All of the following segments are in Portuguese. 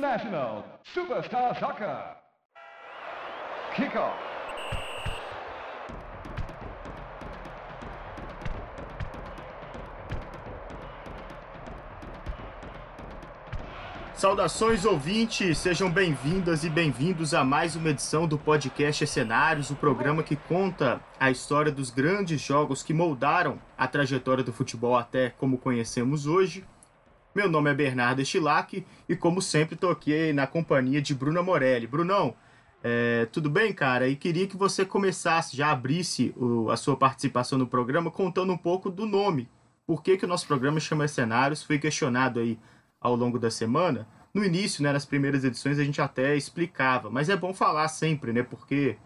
International Superstar Soccer. Kickoff. Saudações ouvintes, sejam bem-vindas e bem-vindos a mais uma edição do podcast Cenários, o programa que conta a história dos grandes jogos que moldaram a trajetória do futebol até como conhecemos hoje. Meu nome é Bernardo Estilac e, como sempre, estou aqui na companhia de Bruna Morelli. Brunão, é, tudo bem, cara? E queria que você começasse, já abrisse o, a sua participação no programa contando um pouco do nome. Por que, que o nosso programa chama Cenários? Foi questionado aí ao longo da semana. No início, né, nas primeiras edições, a gente até explicava, mas é bom falar sempre, né, porque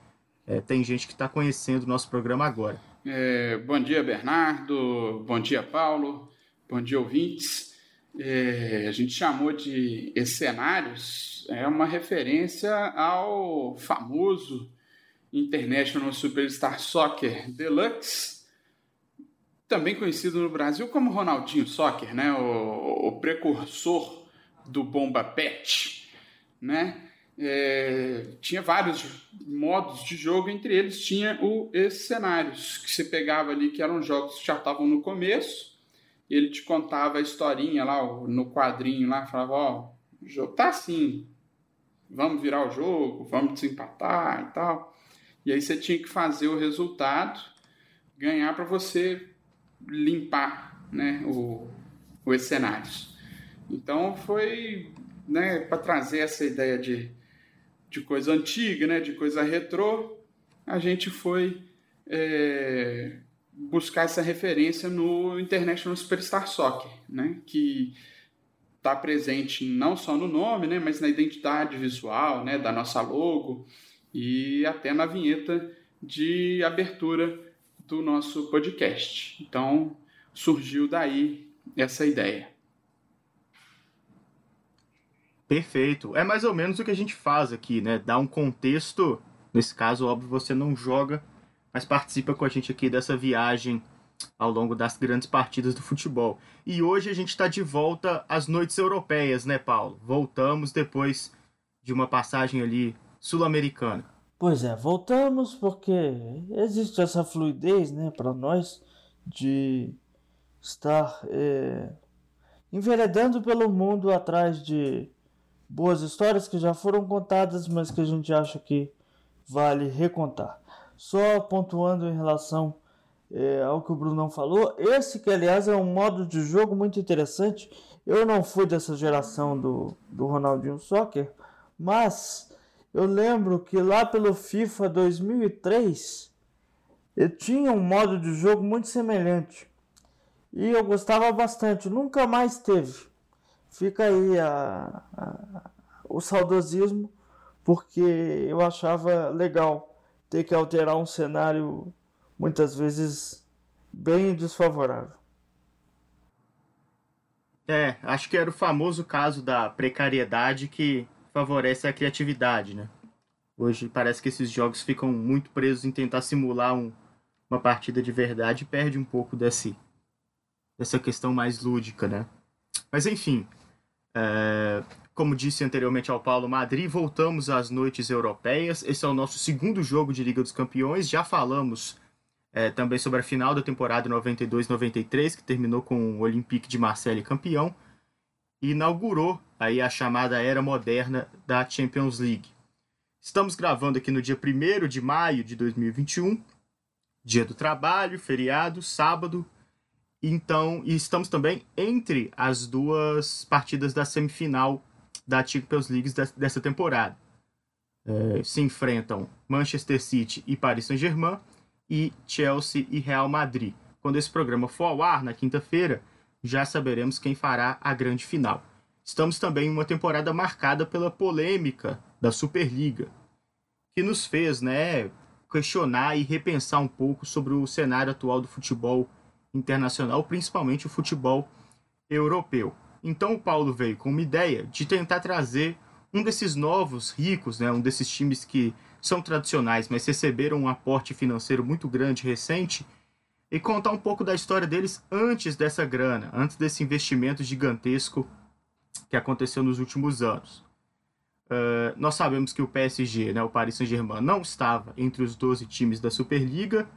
é, tem gente que está conhecendo o nosso programa agora. É, bom dia, Bernardo. Bom dia, Paulo. Bom dia, ouvintes. É, a gente chamou de Escenários, é uma referência ao famoso International Superstar Soccer Deluxe, também conhecido no Brasil como Ronaldinho Soccer, né? o, o precursor do Bomba Pet. Né? É, tinha vários modos de jogo, entre eles tinha o Escenários, que você pegava ali, que eram jogos que já estavam no começo, ele te contava a historinha lá no quadrinho lá, falava, ó, oh, o jogo tá assim, vamos virar o jogo, vamos desempatar e tal. E aí você tinha que fazer o resultado, ganhar para você limpar né, o, os cenários. Então foi né, para trazer essa ideia de, de coisa antiga, né, de coisa retrô, a gente foi é, buscar essa referência no International Superstar Soccer, né? que está presente não só no nome, né? mas na identidade visual né? da nossa logo e até na vinheta de abertura do nosso podcast. Então surgiu daí essa ideia. Perfeito. É mais ou menos o que a gente faz aqui, né? Dar um contexto. Nesse caso, óbvio, você não joga mas participa com a gente aqui dessa viagem ao longo das grandes partidas do futebol. E hoje a gente está de volta às noites europeias, né, Paulo? Voltamos depois de uma passagem ali sul-americana. Pois é, voltamos porque existe essa fluidez, né, para nós de estar é, enveredando pelo mundo atrás de boas histórias que já foram contadas, mas que a gente acha que vale recontar. Só pontuando em relação é, ao que o Brunão falou, esse que aliás é um modo de jogo muito interessante. Eu não fui dessa geração do, do Ronaldinho Soccer, mas eu lembro que lá pelo FIFA 2003 eu tinha um modo de jogo muito semelhante e eu gostava bastante. Nunca mais teve. Fica aí a, a, o saudosismo porque eu achava legal ter que alterar um cenário muitas vezes bem desfavorável. É, acho que era o famoso caso da precariedade que favorece a criatividade, né? Hoje parece que esses jogos ficam muito presos em tentar simular um, uma partida de verdade e perde um pouco desse, dessa questão mais lúdica, né? Mas enfim, é, como disse anteriormente ao Paulo Madrid, voltamos às noites europeias. Esse é o nosso segundo jogo de Liga dos Campeões. Já falamos é, também sobre a final da temporada 92-93, que terminou com o Olympique de Marseille campeão, e inaugurou aí a chamada era moderna da Champions League. Estamos gravando aqui no dia 1 de maio de 2021, dia do trabalho, feriado, sábado, então, e estamos também entre as duas partidas da semifinal da Champions League dessa temporada. É, se enfrentam Manchester City e Paris Saint-Germain e Chelsea e Real Madrid. Quando esse programa for ao ar, na quinta-feira, já saberemos quem fará a grande final. Estamos também em uma temporada marcada pela polêmica da Superliga, que nos fez né, questionar e repensar um pouco sobre o cenário atual do futebol internacional, principalmente o futebol europeu. Então o Paulo veio com uma ideia de tentar trazer um desses novos ricos, né, um desses times que são tradicionais, mas receberam um aporte financeiro muito grande recente, e contar um pouco da história deles antes dessa grana, antes desse investimento gigantesco que aconteceu nos últimos anos. Uh, nós sabemos que o PSG, né, o Paris Saint-Germain, não estava entre os 12 times da Superliga.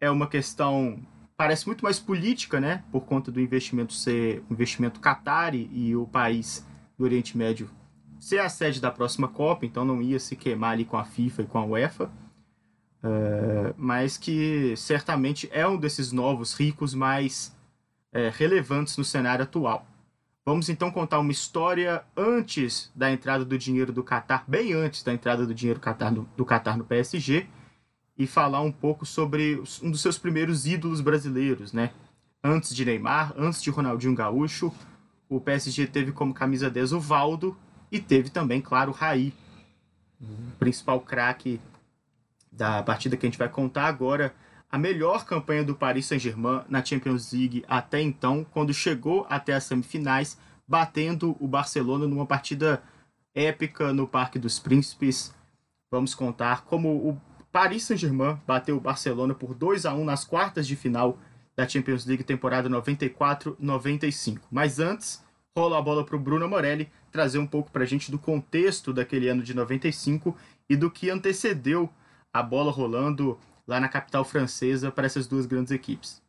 É uma questão, parece muito mais política, né, por conta do investimento ser um investimento Qatari e o país do Oriente Médio ser a sede da próxima Copa, então não ia se queimar ali com a FIFA e com a UEFA. Uh, mas que certamente é um desses novos ricos mais é, relevantes no cenário atual. Vamos então contar uma história antes da entrada do dinheiro do Qatar, bem antes da entrada do dinheiro do Qatar no PSG, e falar um pouco sobre um dos seus primeiros ídolos brasileiros, né? Antes de Neymar, antes de Ronaldinho Gaúcho, o PSG teve como camisa 10 o Valdo e teve também, claro, o Raí, o principal craque da partida que a gente vai contar agora a melhor campanha do Paris Saint-Germain na Champions League até então, quando chegou até as semifinais, batendo o Barcelona numa partida épica no Parque dos Príncipes. Vamos contar como o Paris Saint-Germain bateu o Barcelona por 2 a 1 nas quartas de final da Champions League temporada 94-95. Mas antes, rola a bola para o Bruno Morelli trazer um pouco para a gente do contexto daquele ano de 95 e do que antecedeu a bola rolando lá na capital francesa para essas duas grandes equipes.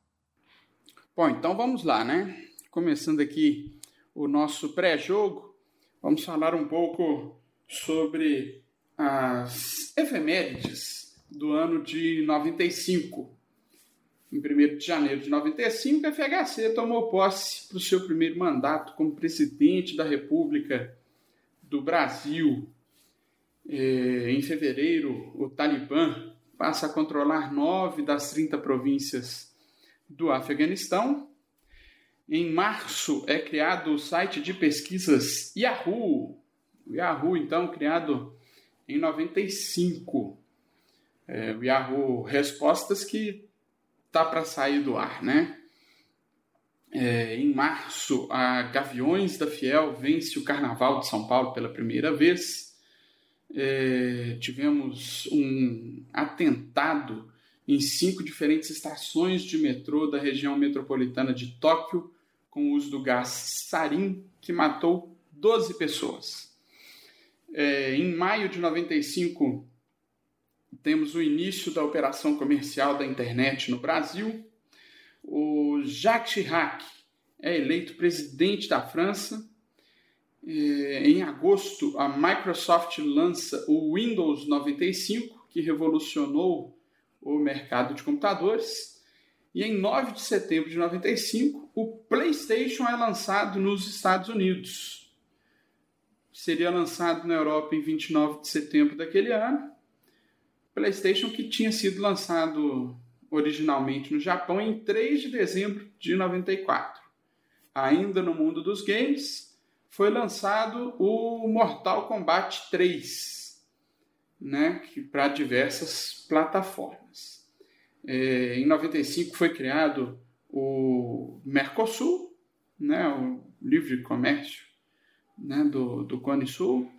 Bom, então vamos lá, né? Começando aqui o nosso pré-jogo, vamos falar um pouco sobre as efemérides do ano de 95. Em 1 de janeiro de 95, a FHC tomou posse para o seu primeiro mandato como presidente da República do Brasil. É, em fevereiro, o Talibã passa a controlar nove das 30 províncias do Afeganistão. Em março é criado o site de pesquisas Yahoo. Yahoo, então, criado em 95. É, o Yahoo Respostas que tá para sair do ar, né? É, em março, a Gaviões da Fiel vence o Carnaval de São Paulo pela primeira vez é, tivemos um atentado em cinco diferentes estações de metrô da região metropolitana de Tóquio com o uso do gás sarin, que matou 12 pessoas. É, em maio de 95, temos o início da operação comercial da internet no Brasil. O Jacques Chirac é eleito presidente da França é, em agosto, a Microsoft lança o Windows 95, que revolucionou o mercado de computadores. E em 9 de setembro de 95, o PlayStation é lançado nos Estados Unidos. Seria lançado na Europa em 29 de setembro daquele ano. PlayStation que tinha sido lançado originalmente no Japão em 3 de dezembro de 94. Ainda no mundo dos games, foi lançado o Mortal Kombat 3, né, para diversas plataformas. É, em 95 foi criado o Mercosul, né, o livre comércio né, do, do Cone Sul.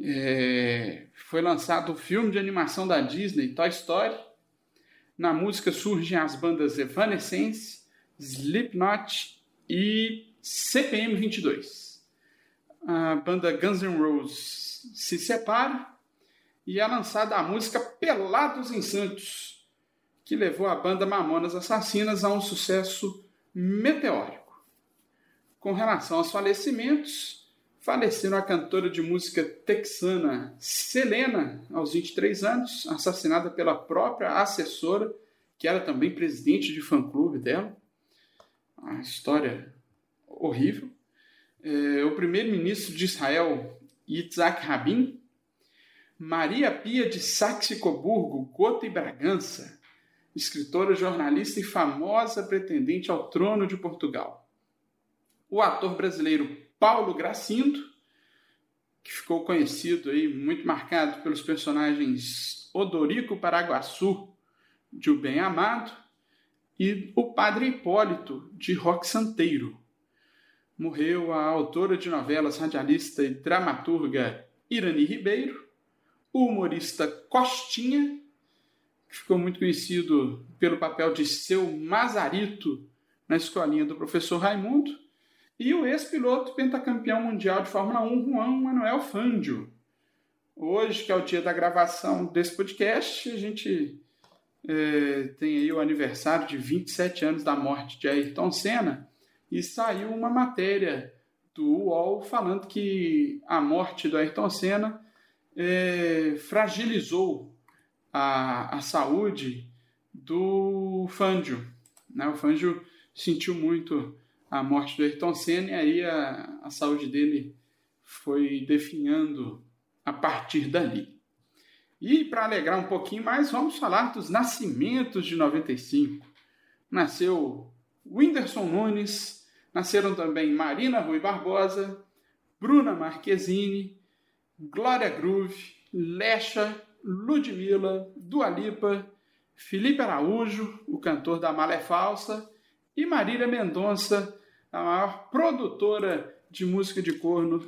É, foi lançado o filme de animação da Disney, Toy Story. Na música surgem as bandas Evanescence, Slipknot e CPM 22 a banda Guns N' Roses se separa e é lançada a música Pelados em Santos, que levou a banda Mamonas Assassinas a um sucesso meteórico. Com relação aos falecimentos, faleceram a cantora de música texana Selena, aos 23 anos, assassinada pela própria assessora, que era também presidente de fã-clube dela. Uma história horrível é, o primeiro-ministro de Israel, Yitzhak Rabin, Maria Pia de Saxe-Coburgo, Gota e Bragança, escritora, jornalista e famosa pretendente ao trono de Portugal. O ator brasileiro Paulo Gracindo, que ficou conhecido aí, muito marcado pelos personagens Odorico Paraguaçu, de O Bem Amado, e o Padre Hipólito, de Roque Santeiro. Morreu a autora de novelas, radialista e dramaturga Irani Ribeiro, o humorista Costinha, que ficou muito conhecido pelo papel de seu Mazarito na escolinha do professor Raimundo, e o ex-piloto pentacampeão mundial de Fórmula 1, Juan Manuel Fangio, Hoje, que é o dia da gravação desse podcast, a gente é, tem aí o aniversário de 27 anos da morte de Ayrton Senna e saiu uma matéria do UOL falando que a morte do Ayrton Senna é, fragilizou a, a saúde do Fangio. Né? O Fangio sentiu muito a morte do Ayrton Senna e aí a, a saúde dele foi definhando a partir dali. E para alegrar um pouquinho mais, vamos falar dos nascimentos de 95. Nasceu Whindersson Nunes, nasceram também Marina Rui Barbosa, Bruna Marquezine, Glória Groove, Lecha, Ludmilla, Dualipa, Felipe Araújo, o cantor da Malé Falsa, e Marília Mendonça, a maior produtora de música de corno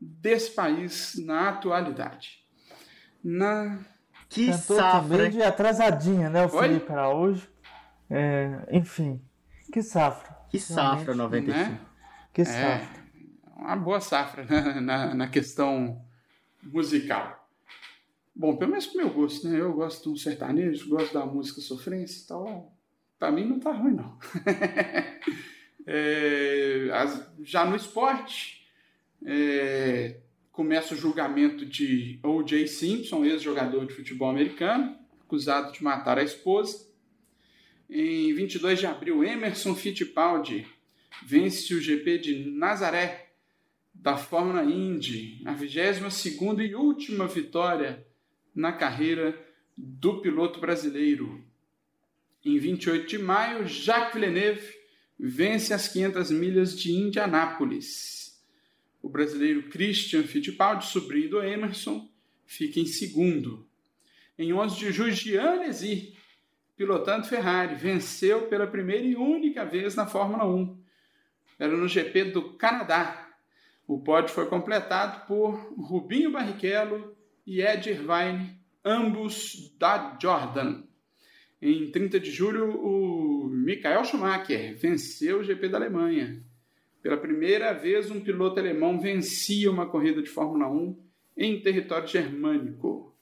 desse país na atualidade. Na... Que Cantor safra! Também de atrasadinha, né? O Oi? Felipe Araújo. É, enfim, que safra. Que safra 95. Né? Que é, safra. É uma boa safra na, na, na, questão musical. Bom, pelo menos pro meu gosto, né? Eu gosto de um sertanejo, gosto da música sofrência, então pra mim não tá ruim, não. é, as, já no esporte, é, começa o julgamento de O.J. Simpson, ex-jogador de futebol americano, acusado de matar a esposa. Em 22 de abril, Emerson Fittipaldi vence o GP de Nazaré da Fórmula Indy, a 22ª e última vitória na carreira do piloto brasileiro. Em 28 de maio, Jacques Villeneuve vence as 500 milhas de Indianápolis. O brasileiro Christian Fittipaldi, sobrinho do Emerson, fica em segundo. Em 11 de julho, Jean Alesi, pilotando Ferrari, venceu pela primeira e única vez na Fórmula 1. Era no GP do Canadá. O pódio foi completado por Rubinho Barrichello e Ed Irvine, ambos da Jordan. Em 30 de julho, o Michael Schumacher venceu o GP da Alemanha. Pela primeira vez, um piloto alemão vencia uma corrida de Fórmula 1 em território germânico.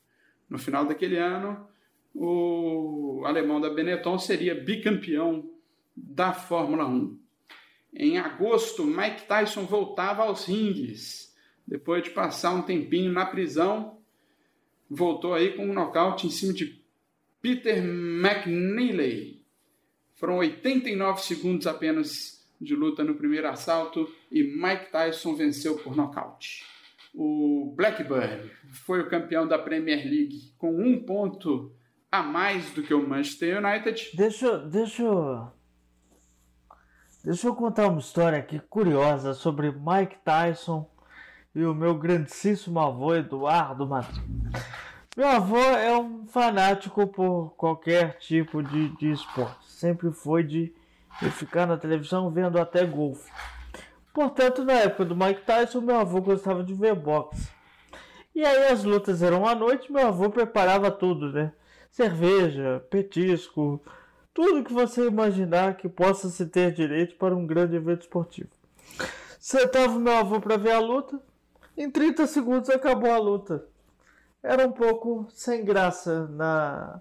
No final daquele ano, o alemão da Benetton seria bicampeão da Fórmula 1. Em agosto, Mike Tyson voltava aos rings. Depois de passar um tempinho na prisão, voltou aí com um nocaute em cima de Peter McNeely. Foram 89 segundos apenas de luta no primeiro assalto e Mike Tyson venceu por nocaute. O Blackburn foi o campeão da Premier League com um ponto a mais do que o Manchester United. Deixa, deixa, deixa eu contar uma história aqui curiosa sobre Mike Tyson e o meu grandíssimo avô Eduardo Madrid. Meu avô é um fanático por qualquer tipo de, de esporte. Sempre foi de e ficar na televisão vendo até golfe. Portanto, na época do Mike Tyson, meu avô gostava de ver boxe. E aí as lutas eram à noite, meu avô preparava tudo, né? Cerveja, petisco, tudo que você imaginar que possa se ter direito para um grande evento esportivo. Sentava meu avô para ver a luta, em 30 segundos acabou a luta. Era um pouco sem graça na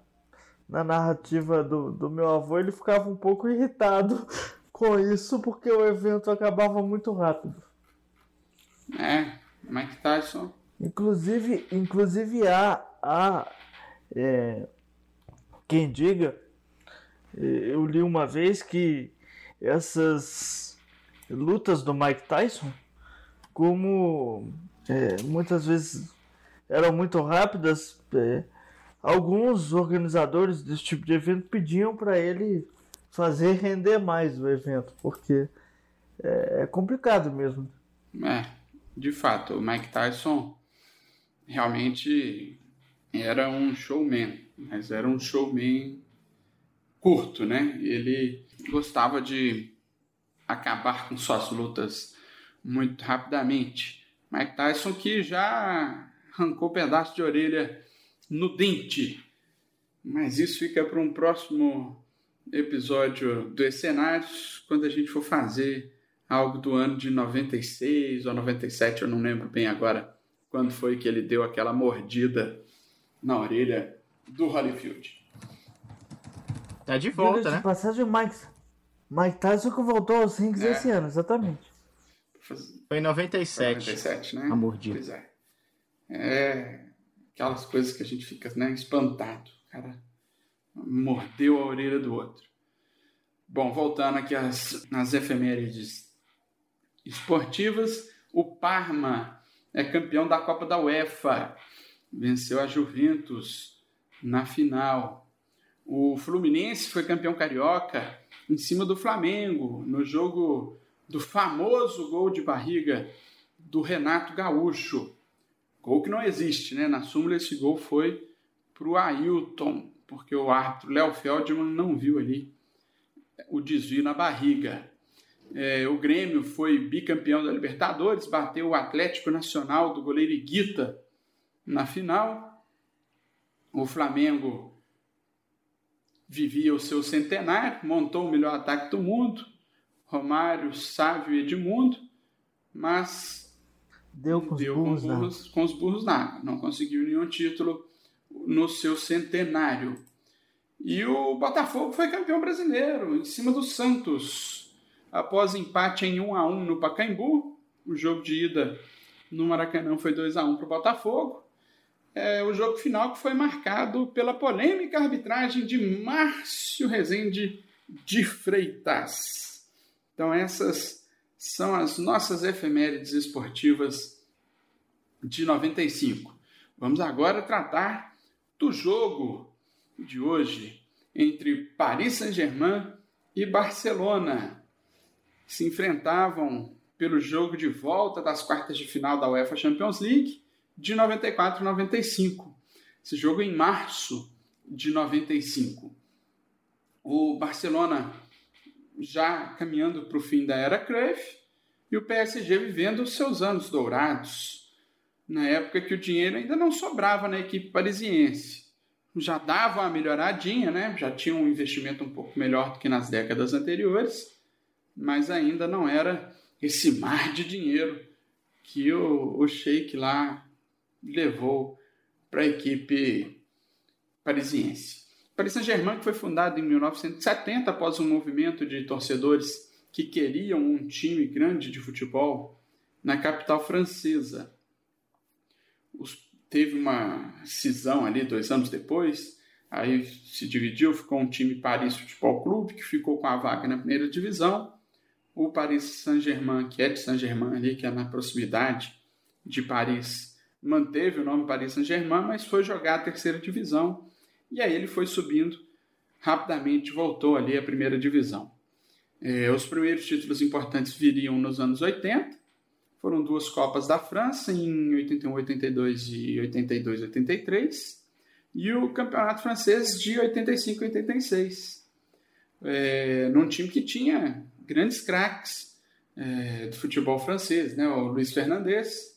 na narrativa do, do meu avô, ele ficava um pouco irritado com isso, porque o evento acabava muito rápido. É, Mike Tyson. Inclusive, inclusive há, há é, quem diga, é, eu li uma vez que essas lutas do Mike Tyson, como é, muitas vezes eram muito rápidas, é, alguns organizadores desse tipo de evento pediam para ele fazer render mais o evento, porque é, é complicado mesmo. É, de fato, o Mike Tyson realmente era um showman, mas era um showman curto, né? Ele gostava de acabar com suas lutas muito rapidamente. Mike Tyson que já arrancou pedaço de orelha no dente. Mas isso fica para um próximo episódio do Escenários, quando a gente for fazer algo do ano de 96 ou 97, eu não lembro bem agora quando foi que ele deu aquela mordida na orelha do Holyfield. Tá de volta, Diga-se né? de passagem, Mike, Mike Tyson que voltou aos rings É. esse ano, exatamente. Foi em 97. 97, né? A mordida. Pois é. É aquelas coisas que a gente fica né, espantado. O cara mordeu a orelha do outro. Bom, voltando aqui às, às efemérides esportivas, o Parma é campeão da Copa da UEFA. Venceu a Juventus na final. O Fluminense foi campeão carioca em cima do Flamengo, no jogo do famoso gol de barriga do Renato Gaúcho. Gol que não existe, né? Na súmula esse gol foi para o Ailton, porque o árbitro Léo Feldman não viu ali o desvio na barriga. É, o Grêmio foi bicampeão da Libertadores, bateu o Atlético Nacional do goleiro Iguita na final. O Flamengo vivia o seu centenário, montou o melhor ataque do mundo, Romário, Sávio e Edmundo, mas Deu com os deu burros, com, burros, com os burros na água. Não conseguiu nenhum título no seu centenário. E o Botafogo foi campeão brasileiro em cima do Santos. Após empate em 1 a 1 no Pacaembu, o jogo de ida no Maracanã foi 2 a 1 para o Botafogo. É, o jogo final que foi marcado pela polêmica arbitragem de Márcio Rezende de Freitas. Então essas são as nossas efemérides esportivas de 95. Vamos agora tratar do jogo de hoje entre Paris Saint-Germain e Barcelona. Se enfrentavam pelo jogo de volta das quartas de final da UEFA Champions League de 94 e 95. Esse jogo em março de 95. O Barcelona já caminhando para o fim da era Cruyff e o PSG vivendo os seus anos dourados, na época que o dinheiro ainda não sobrava na equipe parisiense. Já dava uma melhoradinha, né? já tinha um investimento um pouco melhor do que nas décadas anteriores, mas ainda não era esse mar de dinheiro que o, o Sheik lá levou para a equipe parisiense. Paris Saint-Germain que foi fundado em 1970 após um movimento de torcedores que queriam um time grande de futebol na capital francesa. Os, teve uma cisão ali dois anos depois, aí se dividiu, ficou um time Paris Futebol Clube que ficou com a vaga na primeira divisão. O Paris Saint-Germain, que é de Saint-Germain ali, que é na proximidade de Paris, manteve o nome Paris Saint-Germain, mas foi jogar a terceira divisão e aí ele foi subindo rapidamente, voltou ali à primeira divisão. É, os primeiros títulos importantes viriam nos anos 80, foram duas Copas da França, em 81, 82 e 82, 83, e o Campeonato Francês de 85 e 86, é, num time que tinha grandes craques é, do futebol francês, né? o Luiz Fernandes,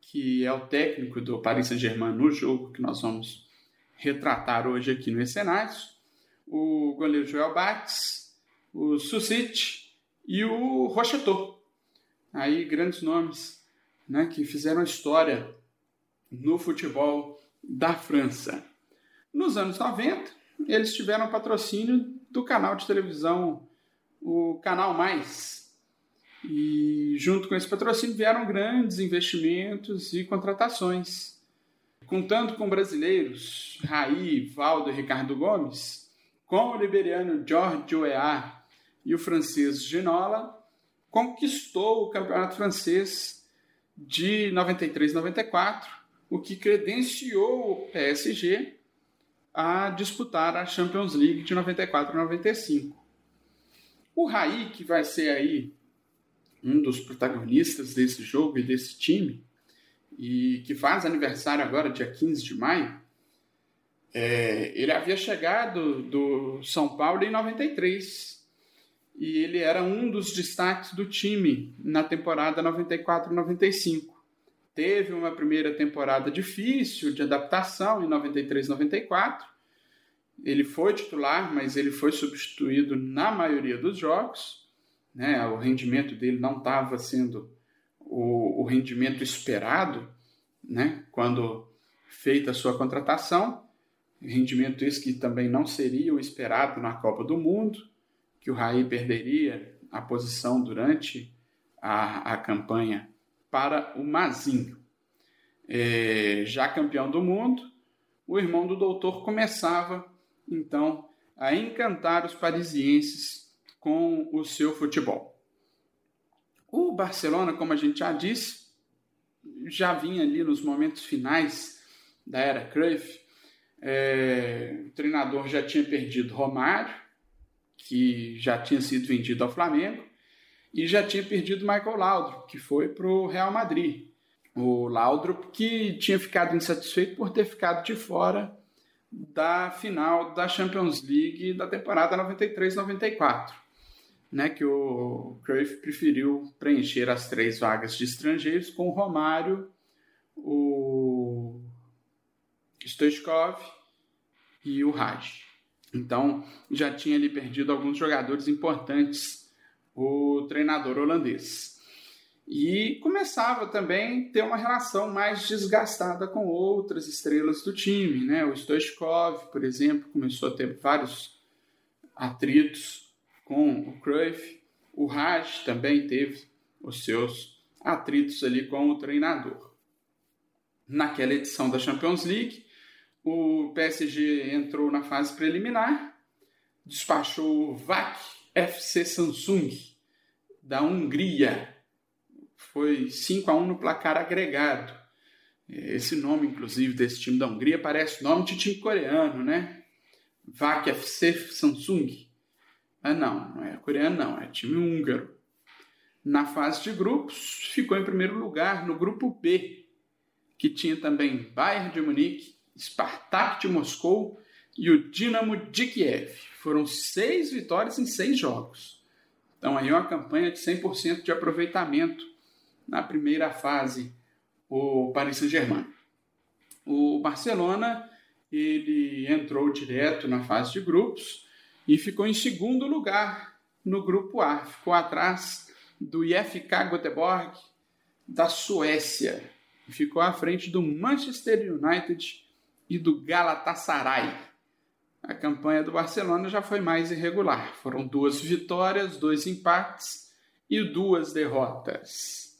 que é o técnico do Paris Saint-Germain no jogo que nós vamos retratar hoje aqui no Escenários, o goleiro Joel Bates, o Sucit e o Rocheteau. Aí grandes nomes né, que fizeram história no futebol da França. Nos anos 90, eles tiveram patrocínio do canal de televisão, o Canal Mais. E junto com esse patrocínio vieram grandes investimentos e contratações contando com brasileiros Raí, Valdo e Ricardo Gomes, com o liberiano George Weah e o francês Ginola, conquistou o campeonato francês de 93-94, o que credenciou o PSG a disputar a Champions League de 94-95. O Raí, que vai ser aí um dos protagonistas desse jogo e desse time, e que faz aniversário agora, dia 15 de maio, é, ele havia chegado do São Paulo em 93 e ele era um dos destaques do time na temporada 94-95. Teve uma primeira temporada difícil de adaptação em 93-94. Ele foi titular, mas ele foi substituído na maioria dos jogos. Né? O rendimento dele não estava sendo o, o rendimento esperado né, quando feita a sua contratação, rendimento esse que também não seria o esperado na Copa do Mundo, que o Raí perderia a posição durante a, a campanha para o Mazinho. É, já campeão do mundo, o irmão do doutor começava então a encantar os parisienses com o seu futebol. O Barcelona, como a gente já disse, já vinha ali nos momentos finais da era Cruyff. É, o treinador já tinha perdido Romário, que já tinha sido vendido ao Flamengo, e já tinha perdido Michael Laudrup, que foi para o Real Madrid. O Laudrup que tinha ficado insatisfeito por ter ficado de fora da final da Champions League da temporada 93-94, né, que o Cruyff preferiu preencher as três vagas de estrangeiros com o Romário, o Stoichkov e o Raj. Então, já tinha ali perdido alguns jogadores importantes o treinador holandês. E começava também a ter uma relação mais desgastada com outras estrelas do time. Né? O Stoichkov, por exemplo, começou a ter vários atritos com o Cruyff. O Raj também teve os seus atritos ali com o treinador. Naquela edição da Champions League, o PSG entrou na fase preliminar, despachou o VAC FC Samsung da Hungria foi 5 a 1 no placar agregado. Esse nome, inclusive, desse time da Hungria parece nome de time coreano, né? VAC FC Samsung. Ah, não, não é coreano, não, é time húngaro. Na fase de grupos, ficou em primeiro lugar no grupo B, que tinha também Bayern de Munique, Spartak de Moscou e o Dinamo de Kiev. Foram seis vitórias em seis jogos. Então aí uma campanha de 100% de aproveitamento na primeira fase o Paris Saint-Germain. O Barcelona ele entrou direto na fase de grupos e ficou em segundo lugar no grupo A, ficou atrás do IFK Göteborg da Suécia, ficou à frente do Manchester United e do Galatasaray. A campanha do Barcelona já foi mais irregular. Foram duas vitórias, dois empates e duas derrotas.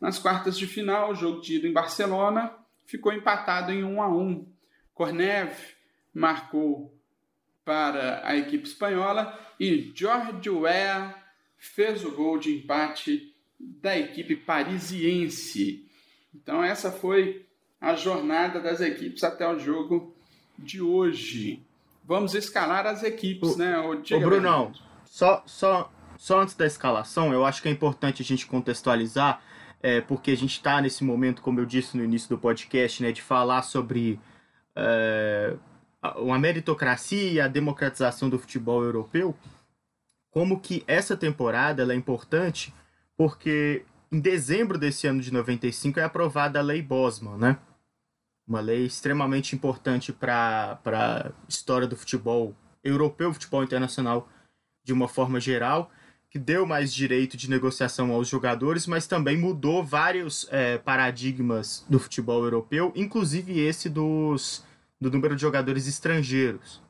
Nas quartas de final, o jogo ida em Barcelona ficou empatado em 1 a 1. Cornev marcou para a equipe espanhola e George Weah fez o gol de empate da equipe parisiense. Então essa foi a jornada das equipes até o jogo de hoje. Vamos escalar as equipes, o, né? O, o Brunão, só, só, só antes da escalação, eu acho que é importante a gente contextualizar é, porque a gente está nesse momento, como eu disse no início do podcast, né, de falar sobre é, uma meritocracia e a democratização do futebol europeu, como que essa temporada é importante, porque em dezembro desse ano de 95 é aprovada a Lei Bosman, né? Uma lei extremamente importante para a história do futebol europeu, futebol internacional de uma forma geral que deu mais direito de negociação aos jogadores, mas também mudou vários é, paradigmas do futebol europeu, inclusive esse dos, do número de jogadores estrangeiros.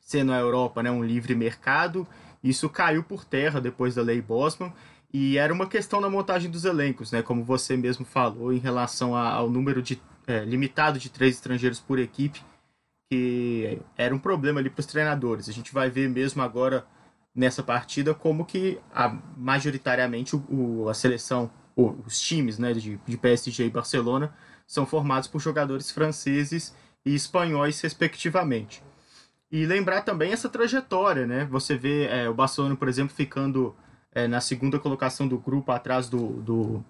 Sendo a Europa né, um livre mercado, isso caiu por terra depois da lei Bosman, e era uma questão na montagem dos elencos, né, como você mesmo falou, em relação ao número de, é, limitado de três estrangeiros por equipe, que era um problema ali para os treinadores. A gente vai ver mesmo agora nessa partida como que a, majoritariamente o, a seleção, os times né, de, de PSG e Barcelona são formados por jogadores franceses e espanhóis, respectivamente. E lembrar também essa trajetória, né? Você vê é, o Barcelona, por exemplo, ficando é, na segunda colocação do grupo atrás do, do,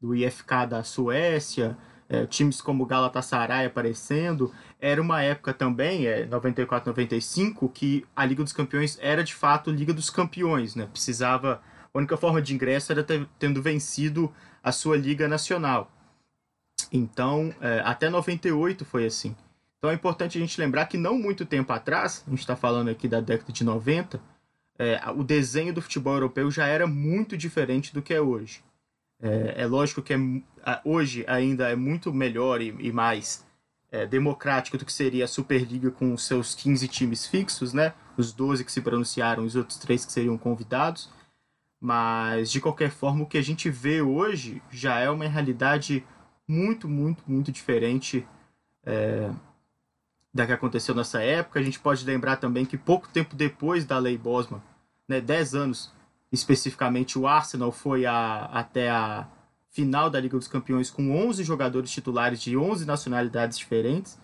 do IFK da Suécia, é, times como Galatasaray aparecendo. Era uma época também, é, 94, 95, que a Liga dos Campeões era de fato Liga dos Campeões, né? Precisava. A única forma de ingresso era ter, tendo vencido a sua Liga Nacional. Então, é, até 98 foi assim. Então é importante a gente lembrar que não muito tempo atrás, a gente está falando aqui da década de 90, é, o desenho do futebol europeu já era muito diferente do que é hoje. É, é lógico que é, hoje ainda é muito melhor e, e mais é, democrático do que seria a Superliga com seus 15 times fixos, né? Os 12 que se pronunciaram e os outros três que seriam convidados. Mas, de qualquer forma, o que a gente vê hoje já é uma realidade muito, muito, muito diferente é, da que aconteceu nessa época. A gente pode lembrar também que pouco tempo depois da Lei Bosman, né, 10 anos especificamente, o Arsenal foi a, até a final da Liga dos Campeões com 11 jogadores titulares de 11 nacionalidades diferentes.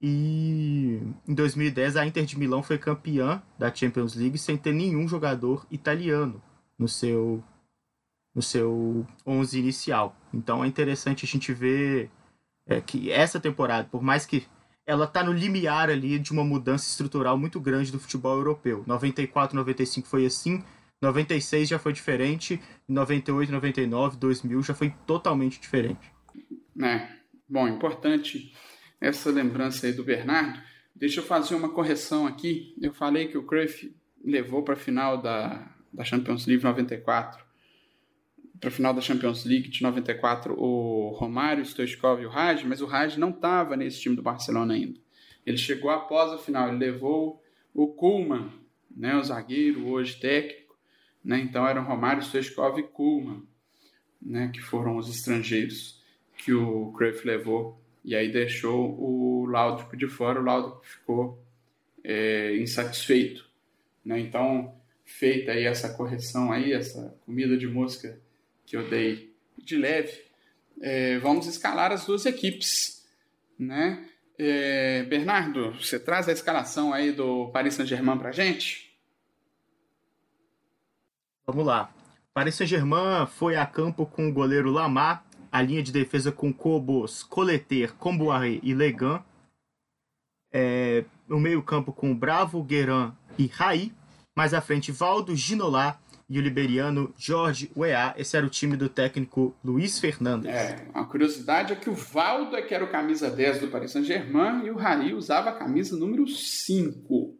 E em 2010 a Inter de Milão foi campeã da Champions League sem ter nenhum jogador italiano no seu no seu 11 inicial. Então é interessante a gente ver é, que essa temporada, por mais que ela está no limiar ali de uma mudança estrutural muito grande do futebol europeu. 94, 95 foi assim, 96 já foi diferente, 98, 99, 2000 já foi totalmente diferente. É. Bom, importante essa lembrança aí do Bernardo. Deixa eu fazer uma correção aqui. Eu falei que o Cruyff levou para a final da, da Champions League 94, para a final da Champions League de 94, o Romário, o Stoichkov e o Raj, mas o Raj não estava nesse time do Barcelona ainda. Ele chegou após a final, ele levou o Kuhlmann, né, o zagueiro, hoje técnico, né, então eram Romário, Stoichkov e Kuhlmann, né, que foram os estrangeiros que o Cruyff levou, e aí deixou o Laudrup de fora, o Laudrup ficou é, insatisfeito. Né, então, feita aí essa correção aí, essa comida de mosca que eu dei de leve, é, vamos escalar as duas equipes, né? É, Bernardo, você traz a escalação aí do Paris Saint-Germain para gente? Vamos lá. Paris Saint-Germain foi a campo com o goleiro Lamar, a linha de defesa com Cobos, Coleter, Comboiré e Legan, é, no meio campo com Bravo, Guerin e Raí, mais à frente, Valdo, Ginolá e o liberiano Jorge Weah. Esse era o time do técnico Luiz Fernandes. É, a curiosidade é que o Valdo é que era o camisa 10 do Paris Saint-Germain e o Raí usava a camisa número 5.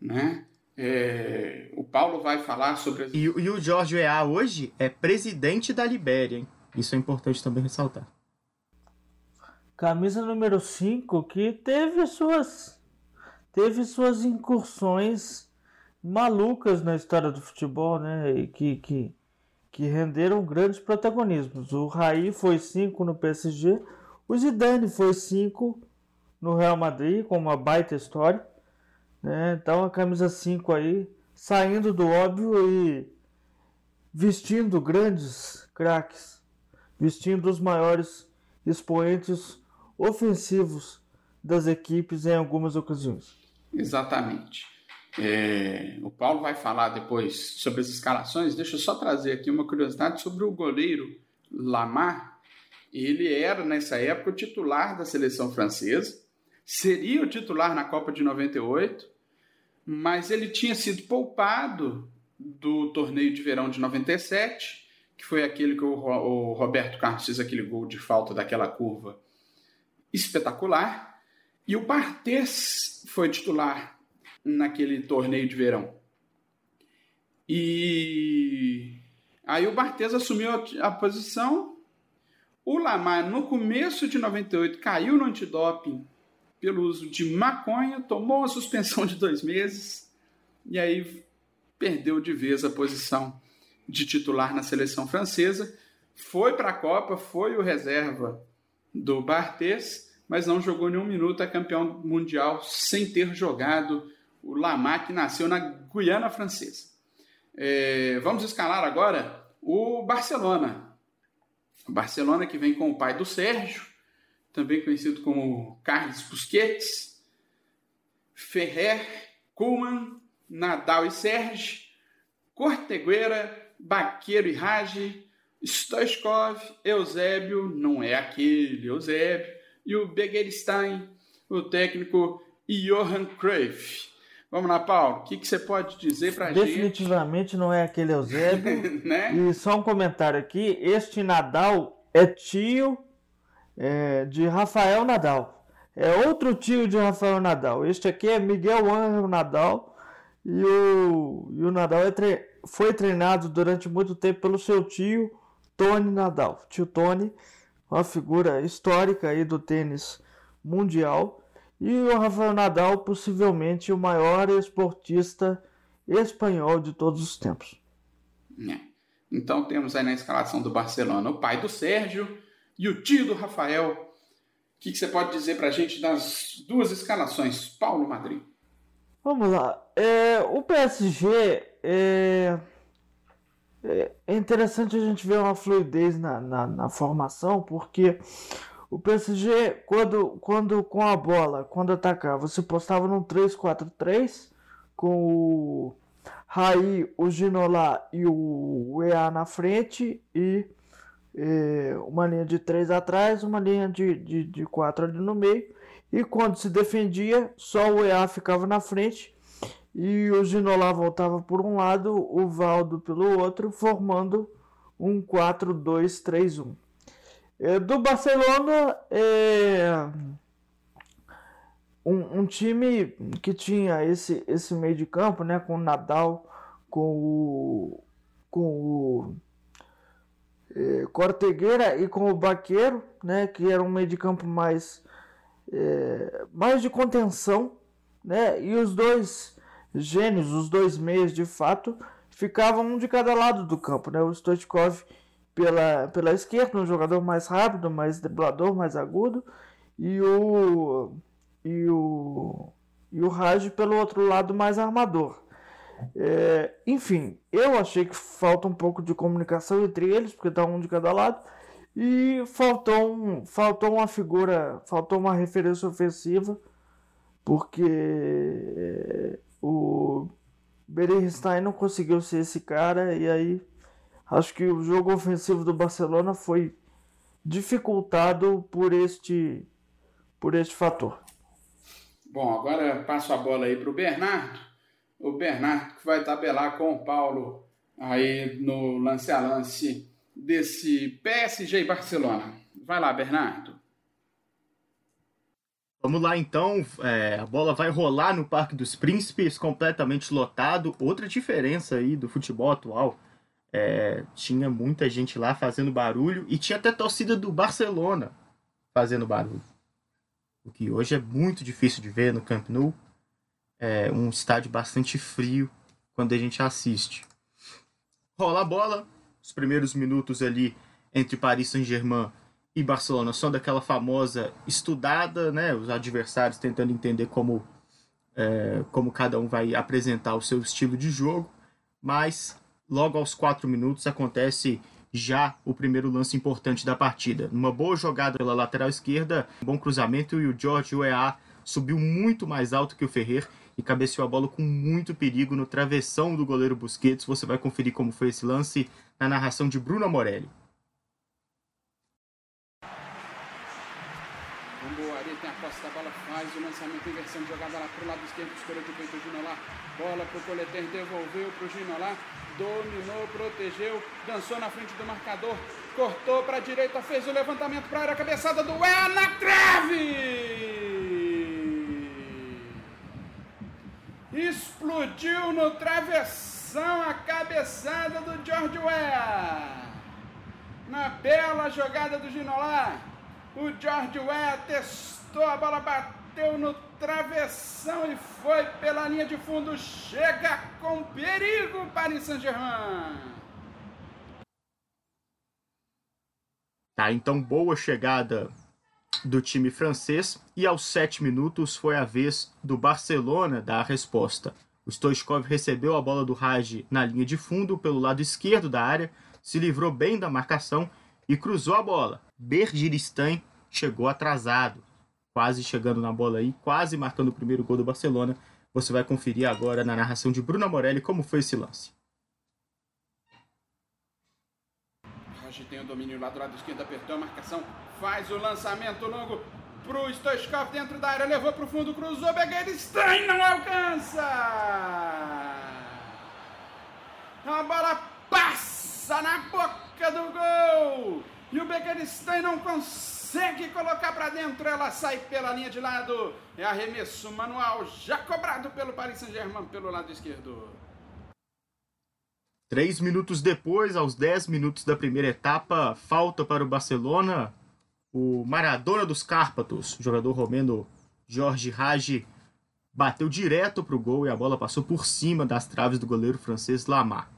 Né? É, o Paulo vai falar sobre... As... E, e o Jorge Weah hoje é presidente da Libéria, hein? Isso é importante também ressaltar. Camisa número 5 que teve suas teve suas incursões malucas na história do futebol, né? Que, que, que renderam grandes protagonismos. O Raí foi 5 no PSG, o Zidane foi 5 no Real Madrid, com uma baita história. Né? Então a camisa 5 aí, saindo do óbvio e vestindo grandes craques, vestindo os maiores expoentes ofensivos das equipes em algumas ocasiões. Exatamente. É, o Paulo vai falar depois sobre as escalações. Deixa eu só trazer aqui uma curiosidade sobre o goleiro Lamar. Ele era, nessa época, o titular da seleção francesa, seria o titular na Copa de 98, mas ele tinha sido poupado do torneio de verão de 97, que foi aquele que o Roberto Carlos fez aquele gol de falta daquela curva espetacular. E o Barthez foi titular naquele torneio de verão. E aí o Barthez assumiu a, posição. O Lamar, no começo de 98, caiu no antidoping pelo uso de maconha, tomou uma suspensão de dois meses e aí perdeu de vez a posição de titular na seleção francesa. Foi para a Copa, foi o reserva do Barthez, mas não jogou nenhum minuto, é campeão mundial sem ter jogado o Lamar, que nasceu na Guiana Francesa. É, vamos escalar agora o Barcelona. O Barcelona que vem com o pai do Sérgio, também conhecido como Carlos Busquets, Ferrer, Kuhlmann, Nadal e Sérgio, Cortegueira, Baqueiro e Raj, Stoichkov, Eusébio, não é aquele Eusébio, e o Begerstein, o técnico Johan Cruyff. Vamos lá, Paulo. O que, que você pode dizer para gente? Definitivamente não é aquele Eusébio. né? E só um comentário aqui: este Nadal é tio é, de Rafael Nadal. É outro tio de Rafael Nadal. Este aqui é Miguel Angel Nadal. E o, e o Nadal é tre... foi treinado durante muito tempo pelo seu tio, Tony Nadal. Tio Tony, uma figura histórica aí do tênis mundial. E o Rafael Nadal, possivelmente o maior esportista espanhol de todos os tempos. É. Então temos aí na escalação do Barcelona o pai do Sérgio e o tio do Rafael. O que, que você pode dizer para a gente das duas escalações, Paulo Madrid? Vamos lá. É, o PSG é, é, interessante a gente ver uma fluidez na, na, na, formação, porque o PSG, quando, quando com a bola, quando atacava, você postava no 3-4-3 com o Raí, o Ginola e o EA na frente e é, uma linha de 3 atrás, uma linha de, de, de 4 ali no meio e quando se defendia, só o EA ficava na frente e o Ginola voltava por um lado, o Valdo pelo outro, formando um 4-2-3-1. É, do Barcelona, é, um, um, time que tinha esse, esse meio de campo, né, com o Nadal, com o, com o é, Cortegueira e com o Baqueiro, né, que era um meio de campo mais é, mais de contenção, né? E os dois gênios, os dois meios de fato, ficavam um de cada lado do campo, né? O Stoichkov pela, pela esquerda, um jogador mais rápido, mais driblador, mais agudo, e o e o e o Raj pelo outro lado mais armador. É, enfim, eu achei que falta um pouco de comunicação entre eles, porque tá um de cada lado. E faltou, um, faltou uma figura, faltou uma referência ofensiva, porque eh, o Berenstein não conseguiu ser esse cara, e aí acho que o jogo ofensivo do Barcelona foi dificultado por este, por este fator. Bom, agora passo a bola aí para o Bernardo. O Bernardo que vai tabelar com o Paulo aí no lance a lance desse PSG e Barcelona. Vai lá, Bernardo. Vamos lá então, é, a bola vai rolar no Parque dos Príncipes, completamente lotado. Outra diferença aí do futebol atual, é, tinha muita gente lá fazendo barulho e tinha até torcida do Barcelona fazendo barulho. O que hoje é muito difícil de ver no Camp Nou. É um estádio bastante frio quando a gente assiste. Rola a bola, os primeiros minutos ali entre Paris Saint-Germain e Barcelona são daquela famosa estudada, né? Os adversários tentando entender como, é, como cada um vai apresentar o seu estilo de jogo. Mas logo aos quatro minutos acontece já o primeiro lance importante da partida. Numa boa jogada pela lateral esquerda, um bom cruzamento e o George Weah subiu muito mais alto que o Ferrer e cabeceou a bola com muito perigo no travessão do goleiro Busquets. Você vai conferir como foi esse lance na narração de Bruno Morelli. A posse da bola, faz o lançamento, inversão de jogada lá lado esquerdo, de peito. Bola devolveu dominou, protegeu, dançou na frente do marcador, cortou para a direita, fez o levantamento para a área, cabeçada do É na trave! Explodiu no travessão a cabeçada do George Weah. Na bela jogada do Ginolar, o George Weah testou a bola, bateu no travessão e foi pela linha de fundo. Chega com perigo Paris Saint-Germain. Tá, então boa chegada do time francês e aos sete minutos foi a vez do Barcelona dar a resposta. O Stoichkov recebeu a bola do Raj na linha de fundo pelo lado esquerdo da área, se livrou bem da marcação e cruzou a bola. Bergiristain chegou atrasado, quase chegando na bola aí, quase marcando o primeiro gol do Barcelona. Você vai conferir agora na narração de Bruno Morelli como foi esse lance. Raj tem o domínio lá do lado esquerdo, apertou a marcação, faz o lançamento longo pro Stoichkov dentro da área, levou pro fundo, cruzou, Begueirstein não alcança! A bola passa na boca do gol! E o Begueirstein não consegue colocar para dentro, ela sai pela linha de lado. É arremesso manual, já cobrado pelo Paris Saint-Germain pelo lado esquerdo. Três minutos depois, aos 10 minutos da primeira etapa, falta para o Barcelona. O Maradona dos Cárpatos, jogador romeno Jorge Rage, bateu direto para o gol e a bola passou por cima das traves do goleiro francês Lamar.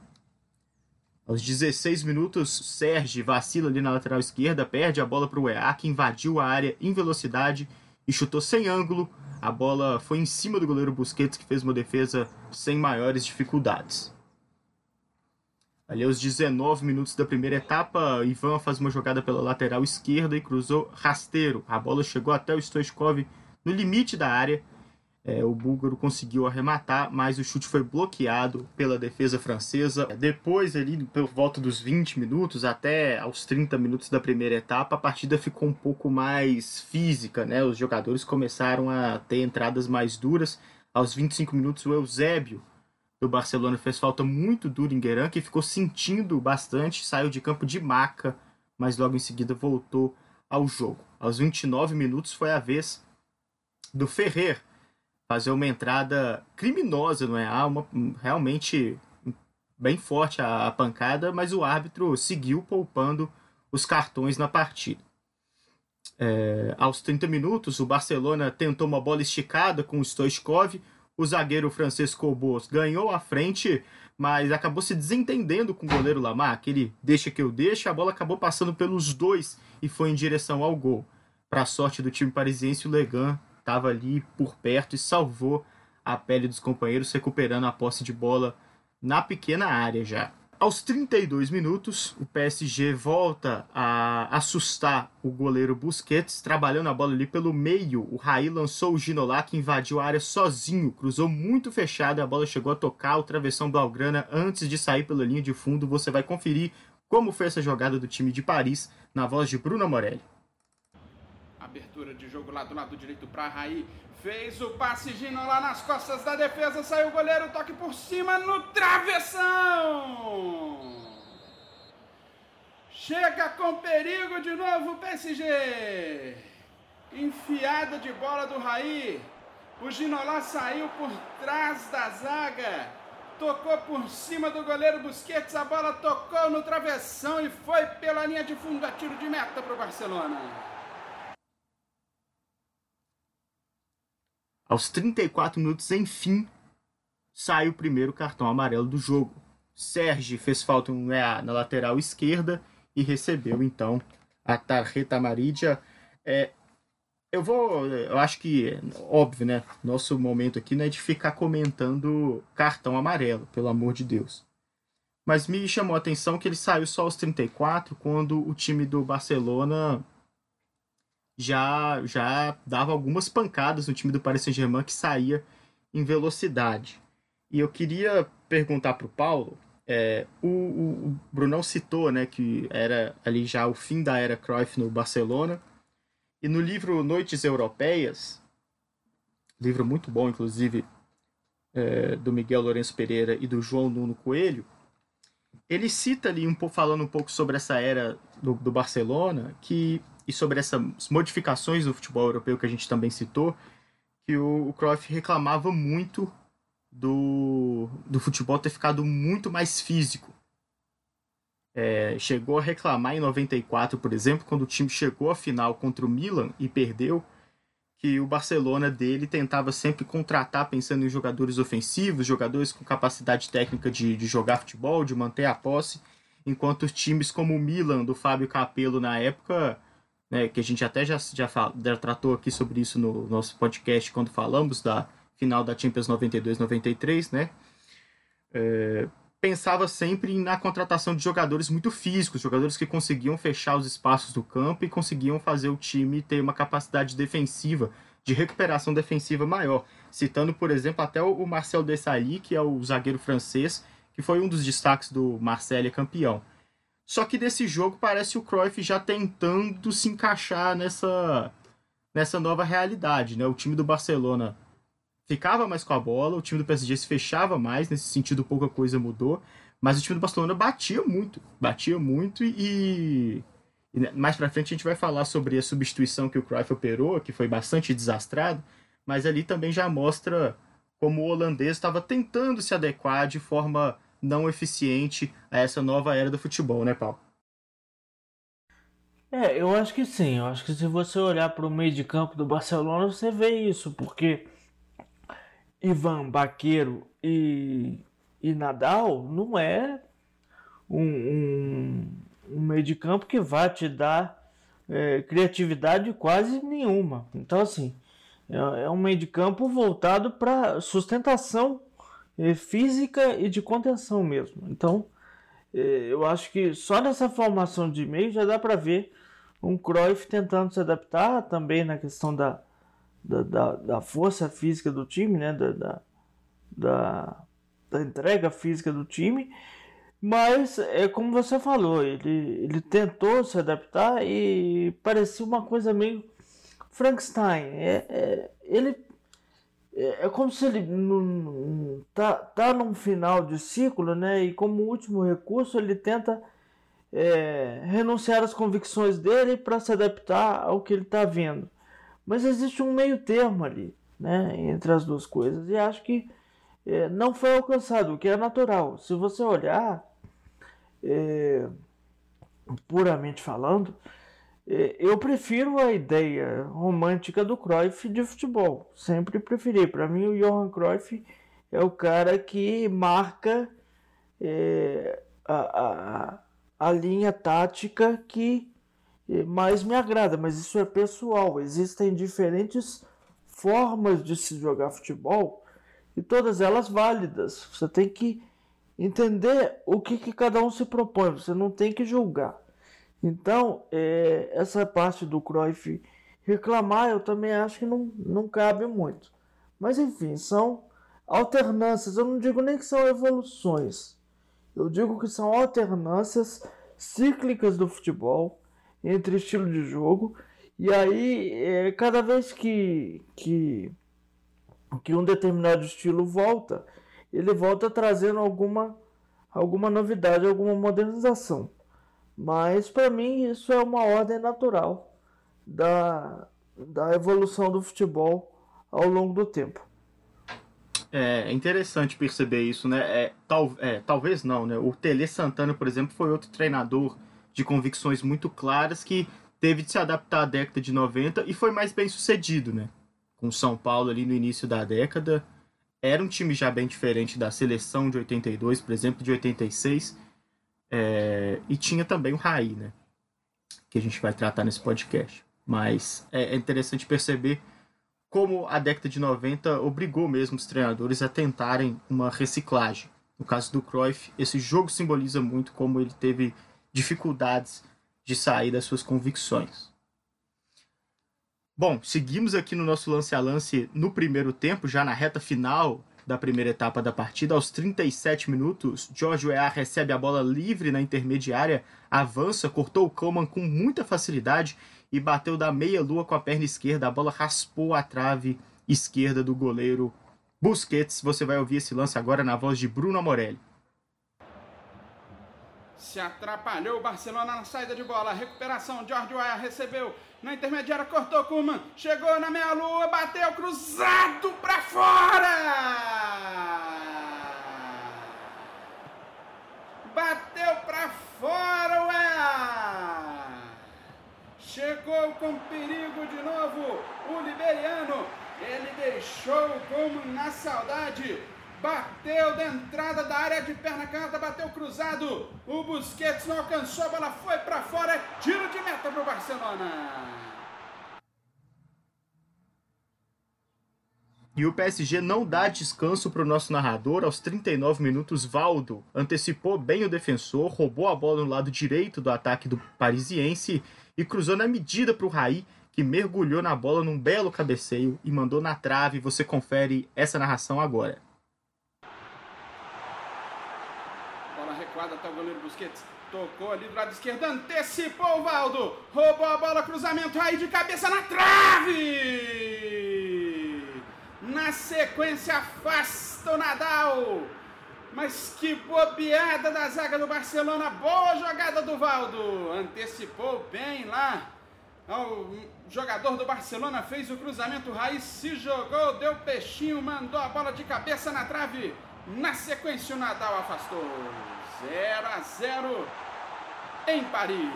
Aos 16 minutos, Serge vacila ali na lateral esquerda, perde a bola para o EA, que invadiu a área em velocidade e chutou sem ângulo. A bola foi em cima do goleiro Busquets, que fez uma defesa sem maiores dificuldades. Ali aos 19 minutos da primeira etapa, Ivan faz uma jogada pela lateral esquerda e cruzou rasteiro. A bola chegou até o Stoichkov no limite da área. É, o búlgaro conseguiu arrematar, mas o chute foi bloqueado pela defesa francesa. Depois, ali, por volta dos 20 minutos até aos 30 minutos da primeira etapa, a partida ficou um pouco mais física, né? Os jogadores começaram a ter entradas mais duras. Aos 25 minutos, o Eusébio do Barcelona fez falta muito dura em Guerin, que ficou sentindo bastante, saiu de campo de maca, mas logo em seguida voltou ao jogo. Aos 29 minutos foi a vez do Ferrer fazer uma entrada criminosa, não é? Ah, uma, realmente bem forte a, a pancada, mas o árbitro seguiu poupando os cartões na partida. É, aos 30 minutos, o Barcelona tentou uma bola esticada com o Stoichkov, o zagueiro francês Cobos ganhou a frente, mas acabou se desentendendo com o goleiro Lamar. Aquele deixa que eu deixo, a bola acabou passando pelos dois e foi em direção ao gol. Para sorte do time parisiense, o Legan estava ali por perto e salvou a pele dos companheiros, recuperando a posse de bola na pequena área já. Aos 32 minutos, o PSG volta a assustar o goleiro Busquets, trabalhando a bola ali pelo meio. O Raí lançou o Ginolá, que invadiu a área sozinho, cruzou muito fechado a bola chegou a tocar o travessão Blaugrana antes de sair pela linha de fundo. Você vai conferir como foi essa jogada do time de Paris na voz de Bruno Morelli. Abertura de jogo lá do lado direito para Raí. Fez o passe Gino lá nas costas da defesa. Saiu o goleiro, toque por cima no travessão. Chega com perigo de novo o PSG. Enfiada de bola do Raí. O Ginolá saiu por trás da zaga. Tocou por cima do goleiro Busquets. A bola tocou no travessão e foi pela linha de fundo a tiro de meta para o Barcelona. Aos 34 minutos, enfim, sai o primeiro cartão amarelo do jogo. Sérgio fez falta na lateral esquerda e recebeu então a tarjeta amarilla. É, eu vou, eu acho que óbvio, né? Nosso momento aqui não é de ficar comentando cartão amarelo, pelo amor de Deus. Mas me chamou a atenção que ele saiu só aos 34 quando o time do Barcelona já, já dava algumas pancadas no time do Paris Saint-Germain que saía em velocidade. E eu queria perguntar para o Paulo, é, o, o, Brunão citou né, que era ali já o fim da era Cruyff no Barcelona, e no livro Noites Europeias, livro muito bom, inclusive, é, do Miguel Lourenço Pereira e do João Nuno Coelho, ele cita ali, um falando um pouco sobre essa era do, do Barcelona, que e sobre essas modificações do futebol europeu que a gente também citou, que o, o Cruyff reclamava muito do, do futebol ter ficado muito mais físico. É, chegou a reclamar em 94, por exemplo, quando o time chegou à final contra o Milan e perdeu, que o Barcelona dele tentava sempre contratar pensando em jogadores ofensivos, jogadores com capacidade técnica de, de jogar futebol, de manter a posse, enquanto os times como o Milan, do Fábio Capello na época, né, que a gente até já, já, já tratou aqui sobre isso no nosso podcast quando falamos da final da Champions 92-93, né? É, pensava sempre na contratação de jogadores muito físicos, jogadores que conseguiam fechar os espaços do campo e conseguiam fazer o time ter uma capacidade defensiva, de recuperação defensiva maior. Citando, por exemplo, até o Marcel Desailly, que é o zagueiro francês, que foi um dos destaques do Marseille campeão. Só que desse jogo parece o Cruyff já tentando se encaixar nessa, nessa nova realidade, né? O time do Barcelona ficava mais com a bola, o time do PSG se fechava mais, nesse sentido pouca coisa mudou, mas o time do Barcelona batia muito, batia muito e, e mais para frente a gente vai falar sobre a substituição que o Cruyff operou, que foi bastante desastrado, mas ali também já mostra como o holandês estava tentando se adequar de forma não eficiente a essa nova era do futebol, né, Paulo? É, eu acho que sim. Eu acho que se você olhar para o meio de campo do Barcelona, você vê isso, porque Ivan Baqueiro e, e Nadal não é um, um, um, meio de campo que vai te dar é, criatividade quase nenhuma. Então, assim, é, é um meio de campo voltado para sustentação física e de contenção mesmo. Então, é, eu acho que só nessa formação de meio já dá para ver um Cruyff tentando se adaptar também na questão da, da, da, da força física do time, né? Da, da, da, da, entrega física do time. Mas é como você falou, ele, ele tentou se adaptar e parecia uma coisa meio Frankenstein. É, é ele é, é, como se ele não, tá, tá num final de ciclo, né? E como último recurso ele tenta é, renunciar às convicções dele para se adaptar ao que ele está vendo. Mas existe um meio termo ali, né, entre as duas coisas, e acho que é, não foi alcançado, o que é natural. Se você olhar, é, puramente falando, eu prefiro a ideia romântica do Cruyff de futebol. Sempre preferi. Para mim, o Johan Cruyff é o cara que marca é, a, a linha tática que mais me agrada, mas isso é pessoal. Existem diferentes formas de se jogar futebol e todas elas válidas. Você tem que entender o que, que cada um se propõe, você não tem que julgar. Então, é, essa parte do Cruyff reclamar, eu também acho que não, não cabe muito. Mas enfim, são alternâncias. Eu não digo nem que são evoluções. Eu digo que são alternâncias cíclicas do futebol entre estilo de jogo. E aí, é, cada vez que, que, que um determinado estilo volta, ele volta trazendo alguma, alguma novidade, alguma modernização. Mas para mim isso é uma ordem natural da, da evolução do futebol ao longo do tempo. É interessante perceber isso, né? É, tal, é, talvez não, né? O Tele Santana, por exemplo, foi outro treinador de convicções muito claras que teve de se adaptar à década de 90 e foi mais bem sucedido, né? Com São Paulo ali no início da década. Era um time já bem diferente da seleção de 82, por exemplo, de 86. É, e tinha também o Raí, né? Que a gente vai tratar nesse podcast. Mas é, é interessante perceber como a década de 90 obrigou mesmo os treinadores a tentarem uma reciclagem. No caso do Cruyff, esse jogo simboliza muito como ele teve dificuldades de sair das suas convicções. Bom, seguimos aqui no nosso lance a lance no primeiro tempo, já na reta final da primeira etapa da partida. Aos 37 minutos, George Weah recebe a bola livre na intermediária, avança, cortou o Coleman com muita facilidade e bateu da meia-lua com a perna esquerda. A bola raspou a trave esquerda do goleiro Busquets. Você vai ouvir esse lance agora na voz de Bruno Morelli. Se atrapalhou o Barcelona na saída de bola. Recuperação. George Weah recebeu na intermediária, cortou Kuman. Chegou na meia-lua, bateu cruzado para fora. Bateu para fora, Weah. Chegou com perigo de novo o liberiano. Ele deixou como na saudade. Bateu da entrada da área de perna canhota, bateu cruzado. O Busquets não alcançou, a bola foi para fora. Tiro de meta para o Barcelona. E o PSG não dá descanso para o nosso narrador. Aos 39 minutos, Valdo antecipou bem o defensor, roubou a bola no lado direito do ataque do parisiense e cruzou na medida para o Raí, que mergulhou na bola num belo cabeceio e mandou na trave. Você confere essa narração agora. Recuada até o goleiro Busquets. Tocou ali do lado esquerdo, antecipou o Valdo. Roubou a bola, cruzamento, Raí de cabeça na trave! Na sequência, afasta o Nadal. Mas que bobeada da zaga do Barcelona. Boa jogada do Valdo. Antecipou bem lá. O jogador do Barcelona fez o cruzamento. Raiz se jogou, deu peixinho, mandou a bola de cabeça na trave. Na sequência, o Nadal afastou 0 a 0 em Paris.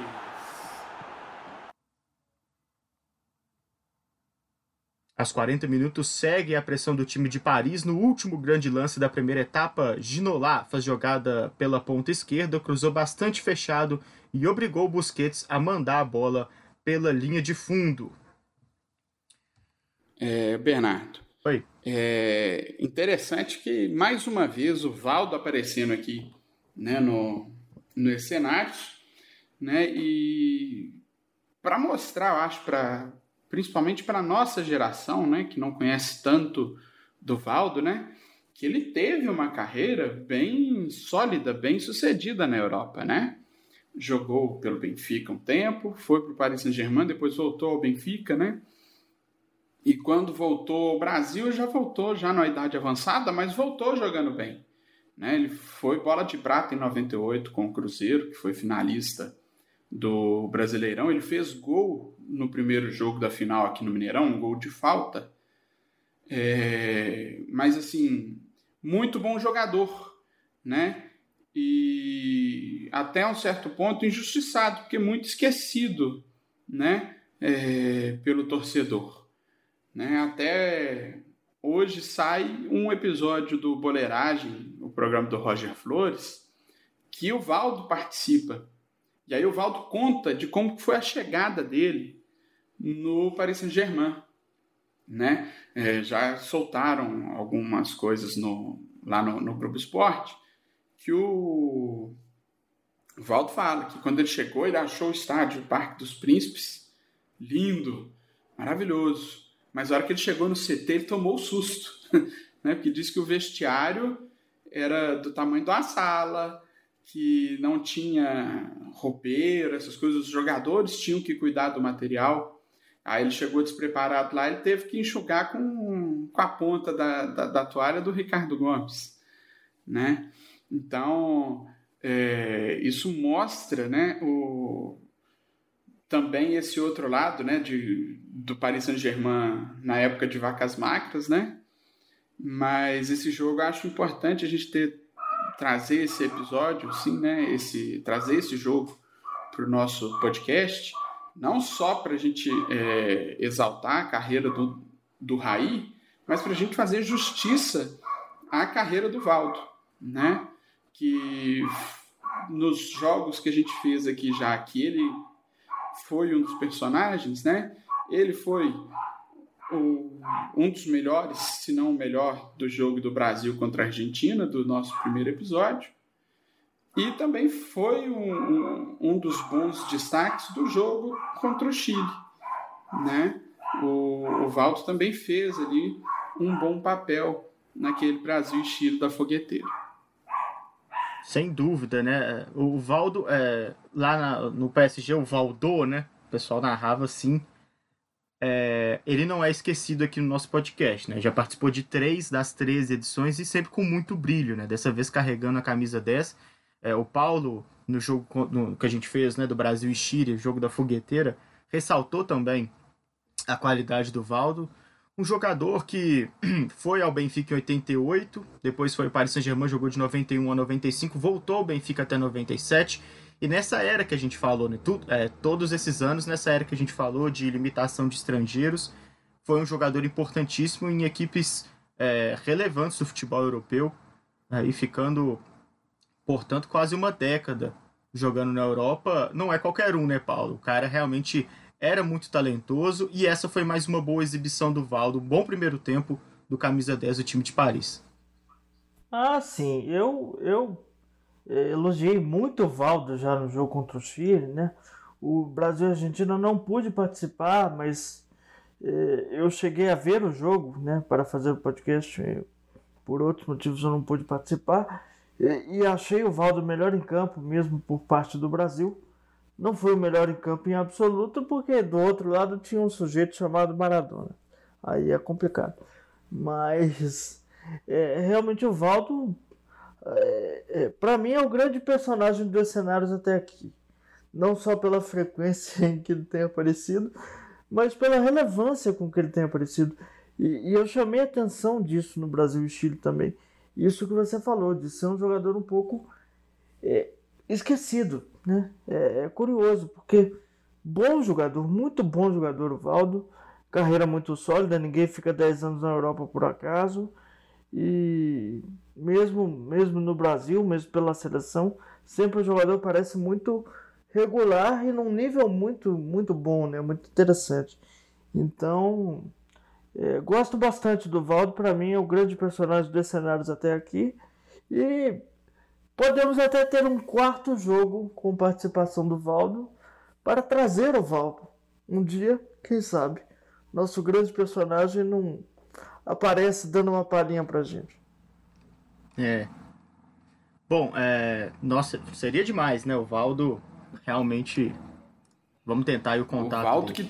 Aos 40 minutos, segue a pressão do time de Paris. No último grande lance da primeira etapa, Ginola faz jogada pela ponta esquerda, cruzou bastante fechado e obrigou Busquets a mandar a bola pela linha de fundo. É, Bernardo. Oi. É interessante que, mais uma vez, o Valdo aparecendo aqui né, no, nos cenários, né, e para mostrar, eu acho, para principalmente para a nossa geração, né, que não conhece tanto do Valdo, né, que ele teve uma carreira bem sólida, bem sucedida na Europa, né? Jogou pelo Benfica um tempo, foi para o Paris Saint-Germain, depois voltou ao Benfica, né? E quando voltou ao Brasil, já voltou já na idade avançada, mas voltou jogando bem. Né? Ele foi bola de prata em 98 com o Cruzeiro, que foi finalista do Brasileirão. Ele fez gol no primeiro jogo da final aqui no Mineirão, um gol de falta. É, mas assim, muito bom jogador, né? E até um certo ponto injustiçado, porque muito esquecido, né? É, pelo torcedor, né? Até hoje sai um episódio do Boleiragem, programa do Roger Flores, que o Valdo participa. E aí o Valdo conta de como foi a chegada dele no Paris Saint-Germain. Né? É, já soltaram algumas coisas no, lá no, no Grupo Esporte que o, Valdo fala que quando ele chegou, ele achou o estádio, o Parque dos Príncipes, lindo, maravilhoso. Mas a hora que ele chegou no CT, ele tomou o susto. né? Porque disse que o vestiário era do tamanho de uma sala, que não tinha roupeiro, essas coisas, os jogadores tinham que cuidar do material. Aí ele chegou despreparado lá, ele teve que enxugar com, com a ponta da, da, da toalha do Ricardo Gomes, né? Então, é, isso mostra, né, o, também esse outro lado, né, de, do Paris Saint-Germain na época de vacas magras, né? Mas esse jogo eu acho importante a gente ter trazer esse episódio, sim, né? Esse trazer esse jogo para o nosso podcast, não só para a gente é, exaltar a carreira do, do Raí, mas para a gente fazer justiça à carreira do Valdo, né? Que nos jogos que a gente fez aqui já, que ele foi um dos personagens, né? Ele foi o, um dos melhores, se não o melhor, do jogo do Brasil contra a Argentina, do nosso primeiro episódio. E também foi um, um, um dos bons destaques do jogo contra o Chile. Né? O, o Valdo também fez ali um bom papel naquele Brasil e Chile da fogueteira. Sem dúvida, né? O Valdo, é, lá na, no PSG, o Valdô, né? O pessoal narrava assim é, ele não é esquecido aqui no nosso podcast, né? Já participou de três das três edições e sempre com muito brilho, né? Dessa vez carregando a camisa 10. É, o Paulo, no jogo que a gente fez, né, do Brasil e Chile, jogo da fogueteira, ressaltou também a qualidade do Valdo. Um jogador que foi ao Benfica em 88, depois foi ao Paris Saint-Germain, jogou de 91 a 95, voltou ao Benfica até 97 e nessa era que a gente falou, né, tu, é, todos esses anos, nessa era que a gente falou de limitação de estrangeiros, foi um jogador importantíssimo em equipes é, relevantes do futebol europeu, né, e ficando, portanto, quase uma década jogando na Europa. Não é qualquer um, né, Paulo? O cara realmente era muito talentoso e essa foi mais uma boa exibição do Valdo, um bom primeiro tempo do camisa 10 do time de Paris. Ah, sim, eu, eu elogiei muito o Valdo já no jogo contra o Chile, né? O Brasil e a Argentina não pude participar, mas é, eu cheguei a ver o jogo, né? Para fazer o podcast, por outros motivos eu não pude participar. E, e achei o Valdo melhor em campo, mesmo por parte do Brasil. Não foi o melhor em campo em absoluto, porque do outro lado tinha um sujeito chamado Maradona. Aí é complicado. Mas é, realmente o Valdo é, é, para mim é o grande personagem dos cenários até aqui. Não só pela frequência em que ele tem aparecido, mas pela relevância com que ele tem aparecido. E, e eu chamei atenção disso no Brasil e Chile também. isso que você falou, de ser um jogador um pouco é, esquecido. Né? É, é, curioso, porque bom jogador, muito bom jogador o Valdo, carreira muito sólida, ninguém fica 10 anos na Europa por acaso. E mesmo, mesmo no Brasil, mesmo pela seleção, sempre o jogador parece muito regular e num nível muito, muito bom, né? muito interessante. Então, é, gosto bastante do Valdo, para mim é o grande personagem dos cenários até aqui. E podemos até ter um quarto jogo com participação do Valdo para trazer o Valdo. Um dia, quem sabe, nosso grande personagem não aparece dando uma palhinha pra gente. É. Bom, é... nossa, seria demais, né? O Valdo realmente. Vamos tentar aí o contato. O Valdo que.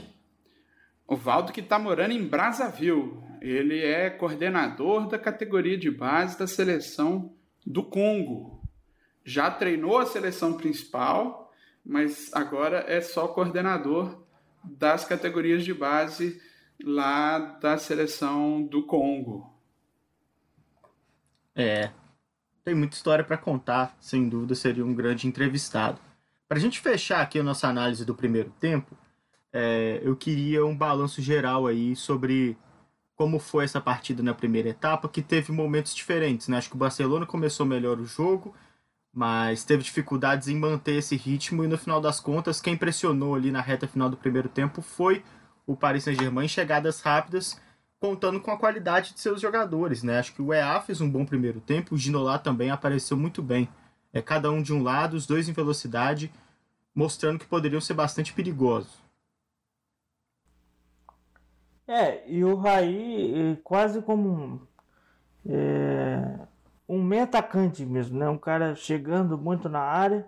O Valdo que tá morando em Brazzaville. Ele é coordenador da categoria de base da seleção do Congo. Já treinou a seleção principal, mas agora é só coordenador das categorias de base lá da seleção do Congo. É, tem muita história para contar, sem dúvida seria um grande entrevistado. Para a gente fechar aqui a nossa análise do primeiro tempo, é, eu queria um balanço geral aí sobre como foi essa partida na primeira etapa, que teve momentos diferentes. Né? Acho que o Barcelona começou melhor o jogo, mas teve dificuldades em manter esse ritmo e no final das contas, quem pressionou ali na reta final do primeiro tempo foi o Paris Saint-Germain chegadas rápidas, contando com a qualidade de seus jogadores, né? Acho que o EA fez um bom primeiro tempo, o Ginola também apareceu muito bem. É cada um de um lado, os dois em velocidade, mostrando que poderiam ser bastante perigosos. É, e o Raí quase como um, é, um meio atacante mesmo, né? Um cara chegando muito na área,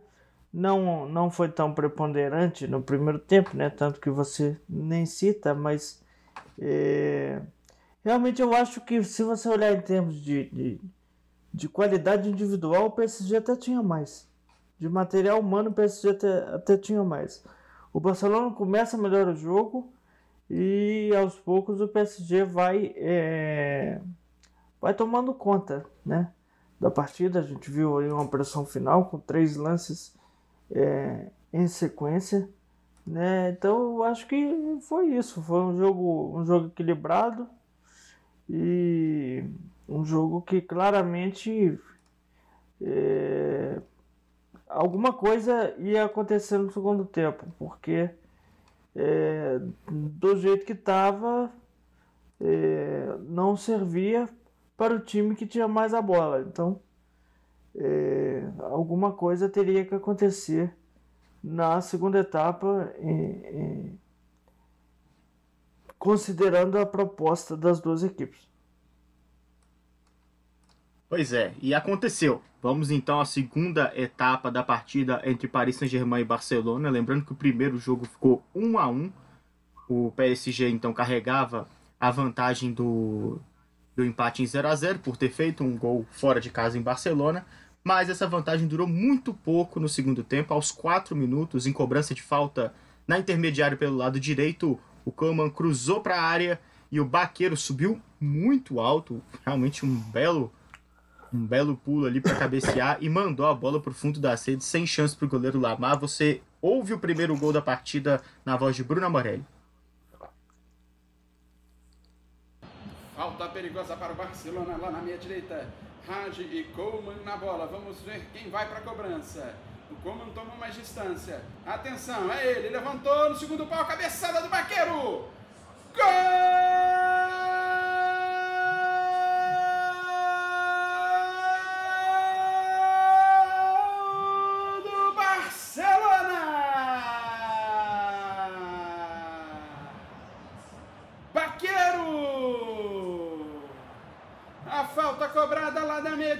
não, não foi tão preponderante no primeiro tempo, né? Tanto que você nem cita, mas é, realmente eu acho que se você olhar em termos de, de, de, qualidade individual, o PSG até tinha mais. De material humano, o PSG até, até tinha mais. O Barcelona começa melhor o jogo e aos poucos o PSG vai, é, vai tomando conta né, da partida. A gente viu aí uma pressão final com três lances é, em sequência. Né? Então eu acho que foi isso. Foi um jogo, um jogo equilibrado e um jogo que claramente é, alguma coisa ia acontecer no segundo tempo, porque é, do jeito que estava é, não servia para o time que tinha mais a bola. Então é, alguma coisa teria que acontecer na segunda etapa, considerando a proposta das duas equipes. Pois é, e aconteceu. Vamos então à segunda etapa da partida entre Paris Saint-Germain e Barcelona. Lembrando que o primeiro jogo ficou 1 a 1. O PSG então carregava a vantagem do, do empate em 0 a 0 por ter feito um gol fora de casa em Barcelona mas essa vantagem durou muito pouco no segundo tempo. Aos 4 minutos, em cobrança de falta na intermediária pelo lado direito, o Coman cruzou para a área e o Baqueiro subiu muito alto, realmente um belo um belo pulo ali para cabecear e mandou a bola para o fundo da sede sem chance para o goleiro Lamar. Você ouve o primeiro gol da partida na voz de Bruno Amorelli. Falta perigosa para o Barcelona lá na meia direita. Raj e Coleman na bola. Vamos ver quem vai para a cobrança. O Coleman toma mais distância. Atenção, é ele. Levantou no segundo pau. Cabeçada do Baqueiro. Gol!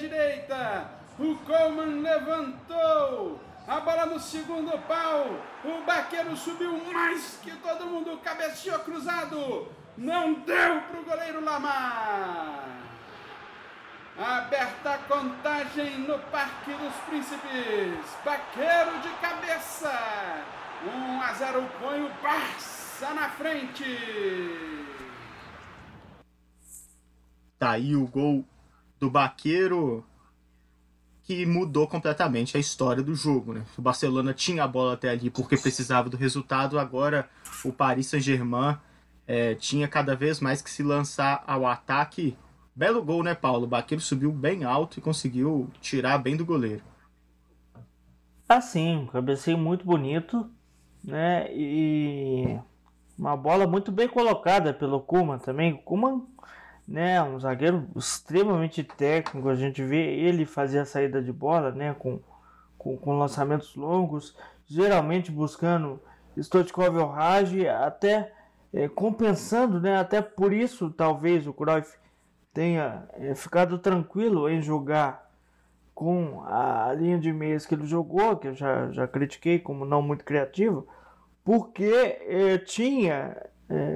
direita. O Coleman levantou. Bola no segundo pau. O Baqueiro subiu mais que todo mundo. Cabeceou cruzado. Não deu para o goleiro Lamar. Aberta a contagem no Parque dos Príncipes. Baqueiro de cabeça. 1 a 0 põe o Barça na frente. Tá aí o gol do Baqueiro que mudou completamente a história do jogo. Né? O Barcelona tinha a bola até ali porque precisava do resultado, agora o Paris Saint-Germain é, tinha cada vez mais que se lançar ao ataque. Belo gol, né, Paulo? O Baqueiro subiu bem alto e conseguiu tirar bem do goleiro. Ah, sim, um cabeceio muito bonito, né? E uma bola muito bem colocada pelo Kuman também. O Kuman né, um zagueiro extremamente técnico, a gente vê ele fazer a saída de bola, né, com, com, com lançamentos longos, geralmente buscando Stotkov ou Raj, até é, compensando, né, até por isso talvez o Cruyff tenha é, ficado tranquilo em jogar com a linha de meias que ele jogou, que eu já, já critiquei como não muito criativo, porque é, tinha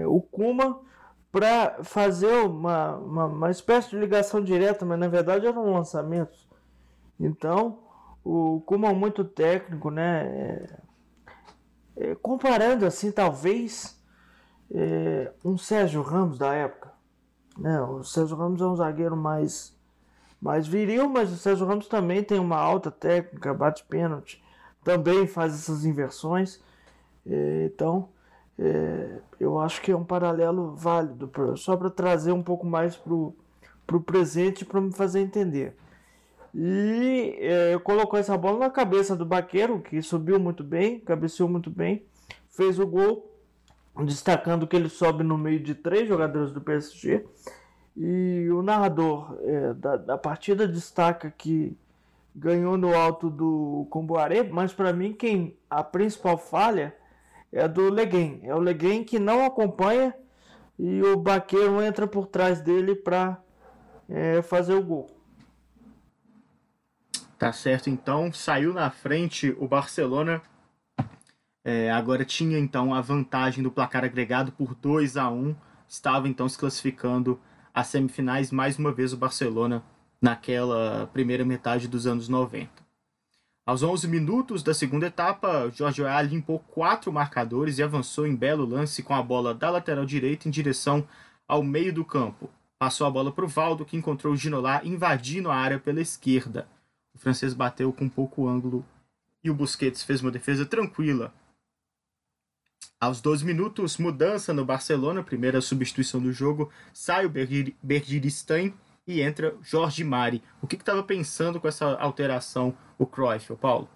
o Kuma para fazer uma, uma, uma, espécie de ligação direta, mas na verdade eram lançamentos. Então, o Kuma é muito técnico, né? É, é, comparando assim, talvez é, um Sérgio Ramos da época. Né? O Sérgio Ramos é um zagueiro mais, mais viril, mas o Sérgio Ramos também tem uma alta técnica, bate pênalti, também faz essas inversões. É, então, é, eu acho que é um paralelo válido, pra, só para trazer um pouco mais para o presente para me fazer entender. E é, colocou essa bola na cabeça do Baqueiro, que subiu muito bem, cabeceou muito bem, fez o gol, destacando que ele sobe no meio de três jogadores do PSG. E o narrador é, da, da partida destaca que ganhou no alto do Comboaré, mas para mim quem a principal falha é do Leguen. É o Leguen que não acompanha e o Baqueiro entra por trás dele para é, fazer o gol. Tá certo, então saiu na frente o Barcelona. É, agora tinha então a vantagem do placar agregado por 2 a 1 Estava então se classificando às semifinais mais uma vez o Barcelona naquela primeira metade dos anos 90. Aos 11 minutos da segunda etapa, Jorge Weah limpou quatro marcadores e avançou em belo lance com a bola da lateral direita em direção ao meio do campo. Passou a bola para o Valdo, que encontrou o Ginolá invadindo a área pela esquerda. O francês bateu com pouco ângulo e o Busquets fez uma defesa tranquila. Aos 12 minutos, mudança no Barcelona, primeira substituição do jogo, sai o Bergiristain e entra Jorge Mari. O que estava pensando com essa alteração o Cruyff, o Paulo?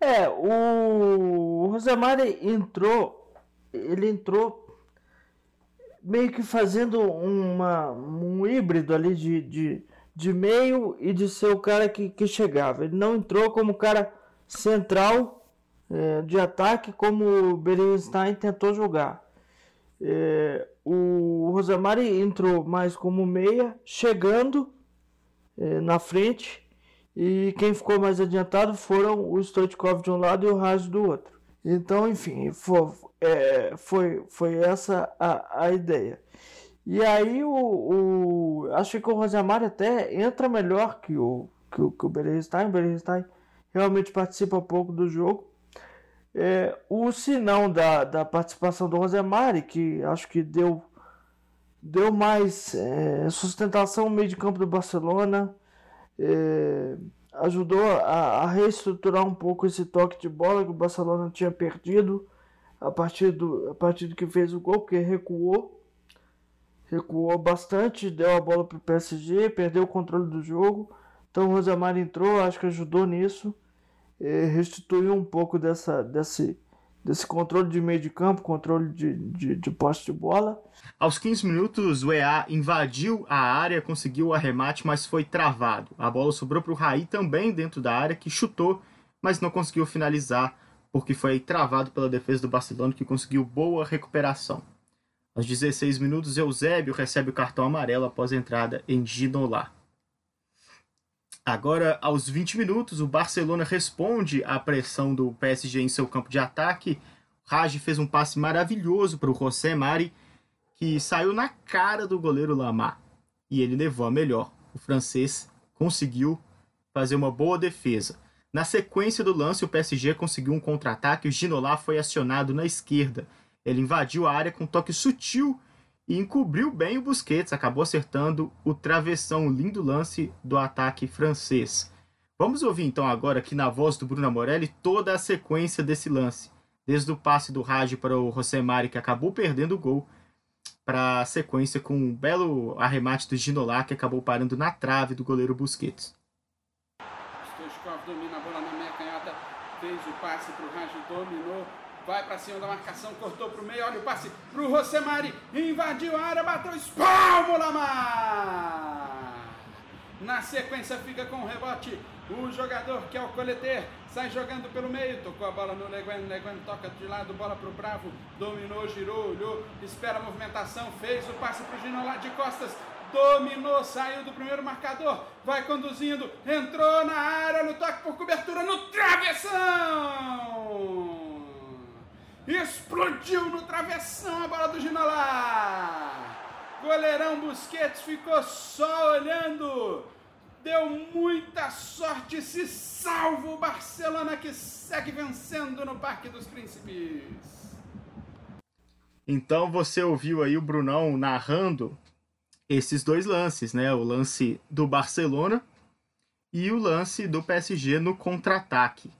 É, o Rosemari entrou, ele entrou meio que fazendo uma, um híbrido ali de, de, de meio e de ser o cara que, que chegava. Ele não entrou como cara central é, de ataque como o Berenstein tentou jogar. É, o Rosemari entrou mais como meia, chegando é, na frente, e quem ficou mais adiantado foram o Stoichkov de um lado e o Raj do outro. Então, enfim, foi, é, foi, foi essa a, a ideia. E aí, o, o, acho que o Rosemari até entra melhor que o, que o, que o Berenstein. O Berenstein realmente participa pouco do jogo. É, o sinão da, da participação do Rosemari, que acho que deu, deu mais é, sustentação no meio de campo do Barcelona, é, ajudou a, a, reestruturar um pouco esse toque de bola que o Barcelona tinha perdido a partir do, a partir do que fez o gol, porque recuou. Recuou bastante, deu a bola para o PSG, perdeu o controle do jogo. Então o Rosemari entrou, acho que ajudou nisso é, restituiu um pouco dessa, desse, desse controle de meio de campo, controle de, de, de poste de bola. Aos 15 minutos, o EA invadiu a área, conseguiu o arremate, mas foi travado. A bola sobrou para o Raí também dentro da área, que chutou, mas não conseguiu finalizar, porque foi travado pela defesa do Barcelona, que conseguiu boa recuperação. Aos 16 minutos, Eusébio recebe o cartão amarelo após a entrada em Ginola. Agora, aos 20 minutos, o Barcelona responde à pressão do PSG em seu campo de ataque. Raj fez um passe maravilhoso para o José Mari, que saiu na cara do goleiro Lamar. E ele levou a melhor. O francês conseguiu fazer uma boa defesa. Na sequência do lance, o PSG conseguiu um contra-ataque. O Ginola foi acionado na esquerda. Ele invadiu a área com um toque sutil e encobriu bem o Busquets, acabou acertando o travessão, lindo lance do ataque francês. Vamos ouvir então agora aqui na voz do Bruno Morelli toda a sequência desse lance, desde o passe do Raj para o Rosemari que acabou perdendo o gol, para a sequência com um belo arremate do Ginola que acabou parando na trave do goleiro Busquets. Stoichkov domina a bola na meia canhota, fez o passe para o Raj, dominou, vai para cima da marcação, cortou para o meio, olha o passe para o Rosemari, invadiu a área, bateu, espalmo Lamar! Na sequência fica com o rebote o jogador que é o coleter sai jogando pelo meio, tocou a bola no Leguen, Leguen toca de lado, bola para o Bravo, dominou, girou, olhou, espera a movimentação, fez o passe para o Gino lá de costas, dominou, saiu do primeiro marcador, vai conduzindo, entrou na área, no toque por cobertura, no travessão! Explodiu no travessão a bola do Ginolá! Goleirão Busquets ficou só olhando deu muita sorte, se salva o Barcelona que segue vencendo no Parque dos Príncipes. Então você ouviu aí o Brunão narrando esses dois lances, né? O lance do Barcelona e o lance do PSG no contra-ataque.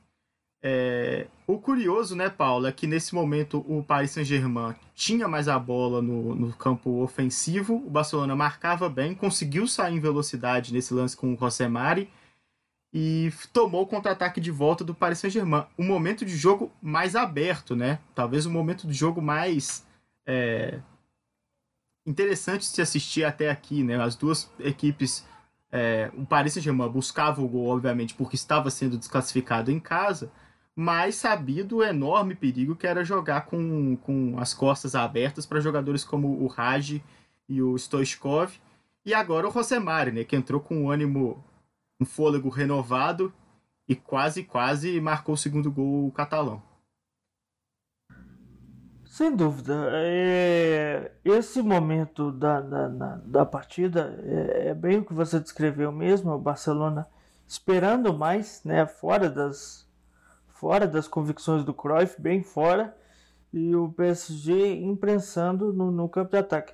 É, o curioso, né, Paulo, é que nesse momento o Paris Saint-Germain tinha mais a bola no, no, campo ofensivo, o Barcelona marcava bem, conseguiu sair em velocidade nesse lance com o Rosemari e tomou o contra-ataque de volta do Paris Saint-Germain. Um momento de jogo mais aberto, né? Talvez um momento de jogo mais é, interessante de se assistir até aqui, né? As duas equipes, é, o Paris Saint-Germain buscava o gol, obviamente, porque estava sendo desclassificado em casa, mas sabido o enorme perigo que era jogar com, com as costas abertas para jogadores como o Raj e o Stoichkov. E agora o Rosemari, né, que entrou com um ânimo, um fôlego renovado e quase, quase marcou o segundo gol catalão. Sem dúvida. É, esse momento da, da, da, da partida é, é, bem o que você descreveu mesmo, o Barcelona esperando mais, né, fora das, fora das convicções do Cruyff, bem fora, e o PSG imprensando no, no campo de ataque.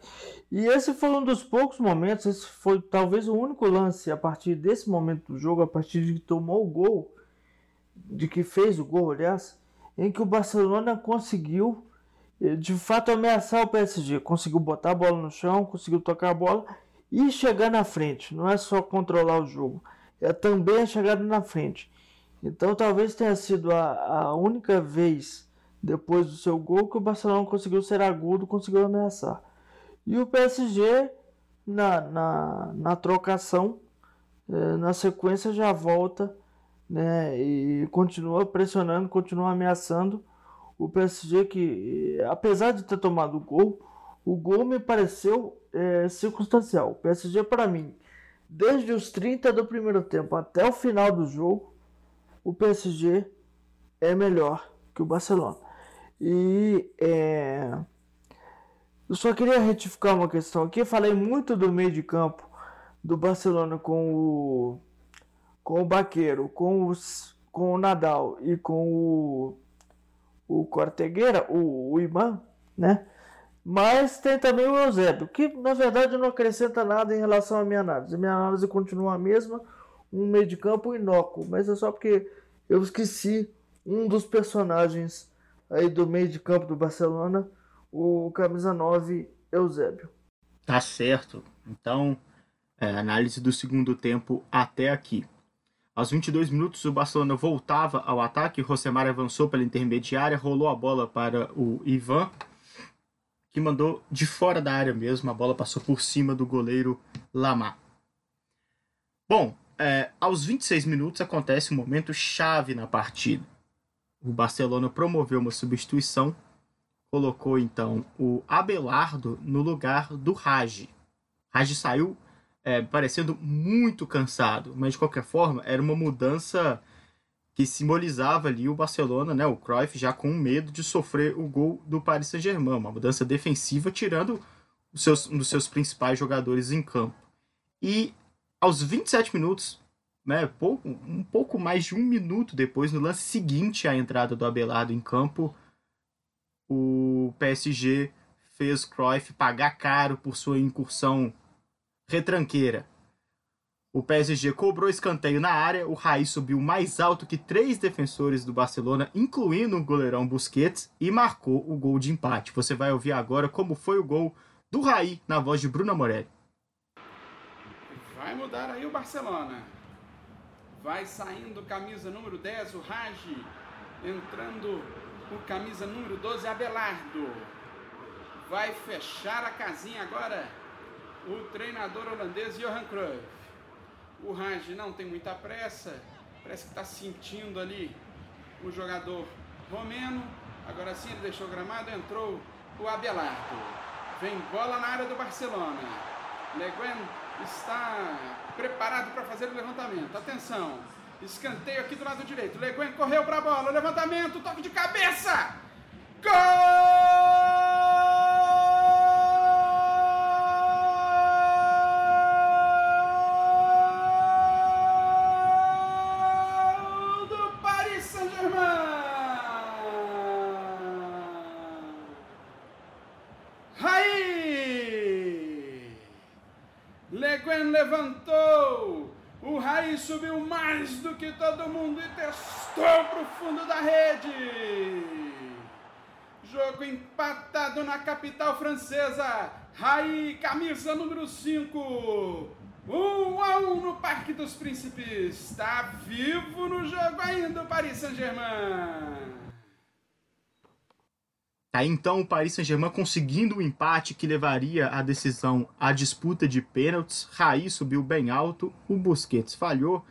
E esse foi um dos poucos momentos, esse foi talvez o único lance a partir desse momento do jogo, a partir de que tomou o gol, de que fez o gol, aliás, em que o Barcelona conseguiu eh, de fato ameaçar o PSG, conseguiu botar a bola no chão, conseguiu tocar a bola e chegar na frente. Não é só controlar o jogo, é também a chegada na frente. Então talvez tenha sido a, a única vez depois do seu gol que o Barcelona conseguiu ser agudo, conseguiu ameaçar. E o PSG na, na, na trocação, eh, na sequência já volta né, e continua pressionando, continua ameaçando o PSG que, apesar de ter tomado o gol, o gol me pareceu é, circunstancial. O PSG para mim, desde os 30 do primeiro tempo até o final do jogo, o PSG é melhor que o Barcelona. E é, eu só queria retificar uma questão aqui. Falei muito do meio de campo do Barcelona com o com o Baqueiro, com, os, com o Nadal e com o, o Cortegueira, o, o Iman, né? Mas tem também o Eusébio, que na verdade não acrescenta nada em relação à minha análise. A minha análise continua a mesma um meio de campo inócuo, mas é só porque eu esqueci um dos personagens aí do meio de campo do Barcelona, o camisa 9, Eusébio. Tá certo. Então, é, análise do segundo tempo até aqui. Aos 22 minutos, o Barcelona voltava ao ataque. Rosemar avançou pela intermediária, rolou a bola para o Ivan, que mandou de fora da área mesmo. A bola passou por cima do goleiro Lamar. Bom, é, aos 26 minutos acontece um momento chave na partida. O Barcelona promoveu uma substituição, colocou então o Abelardo no lugar do Raj. Raj saiu é, parecendo muito cansado, mas de qualquer forma era uma mudança que simbolizava ali o Barcelona, né, o Cruyff já com medo de sofrer o gol do Paris Saint-Germain, uma mudança defensiva tirando os seus, um dos seus principais jogadores em campo. E aos 27 minutos, né, pouco, um pouco mais de um minuto depois, no lance seguinte à entrada do Abelardo em campo, o PSG fez Cruyff pagar caro por sua incursão retranqueira. O PSG cobrou escanteio na área, o Raí subiu mais alto que três defensores do Barcelona, incluindo o goleirão Busquets, e marcou o gol de empate. Você vai ouvir agora como foi o gol do Raí na voz de Bruno Morelli. Vai mudar aí o Barcelona. Vai saindo camisa número 10, o Raji. Entrando o camisa número 12, Abelardo. Vai fechar a casinha agora o treinador holandês Johan Cruyff. O Raj não tem muita pressa, parece que está sentindo ali o jogador romeno. Agora sim ele deixou o gramado, entrou o Abelardo. Vem bola na área do Barcelona. Leguen está preparado para fazer o levantamento. Atenção, escanteio aqui do lado direito. Leguen correu para a bola, levantamento, toque de cabeça. Gol! Mundo e testou para o fundo da rede. Jogo empatado na capital francesa. Raí, camisa número 5. 1 um a 1 um no Parque dos Príncipes. Está vivo no jogo ainda o Paris Saint-Germain. Aí então o Paris Saint-Germain conseguindo o um empate que levaria a decisão à disputa de pênaltis. Raí subiu bem alto, o Busquets falhou.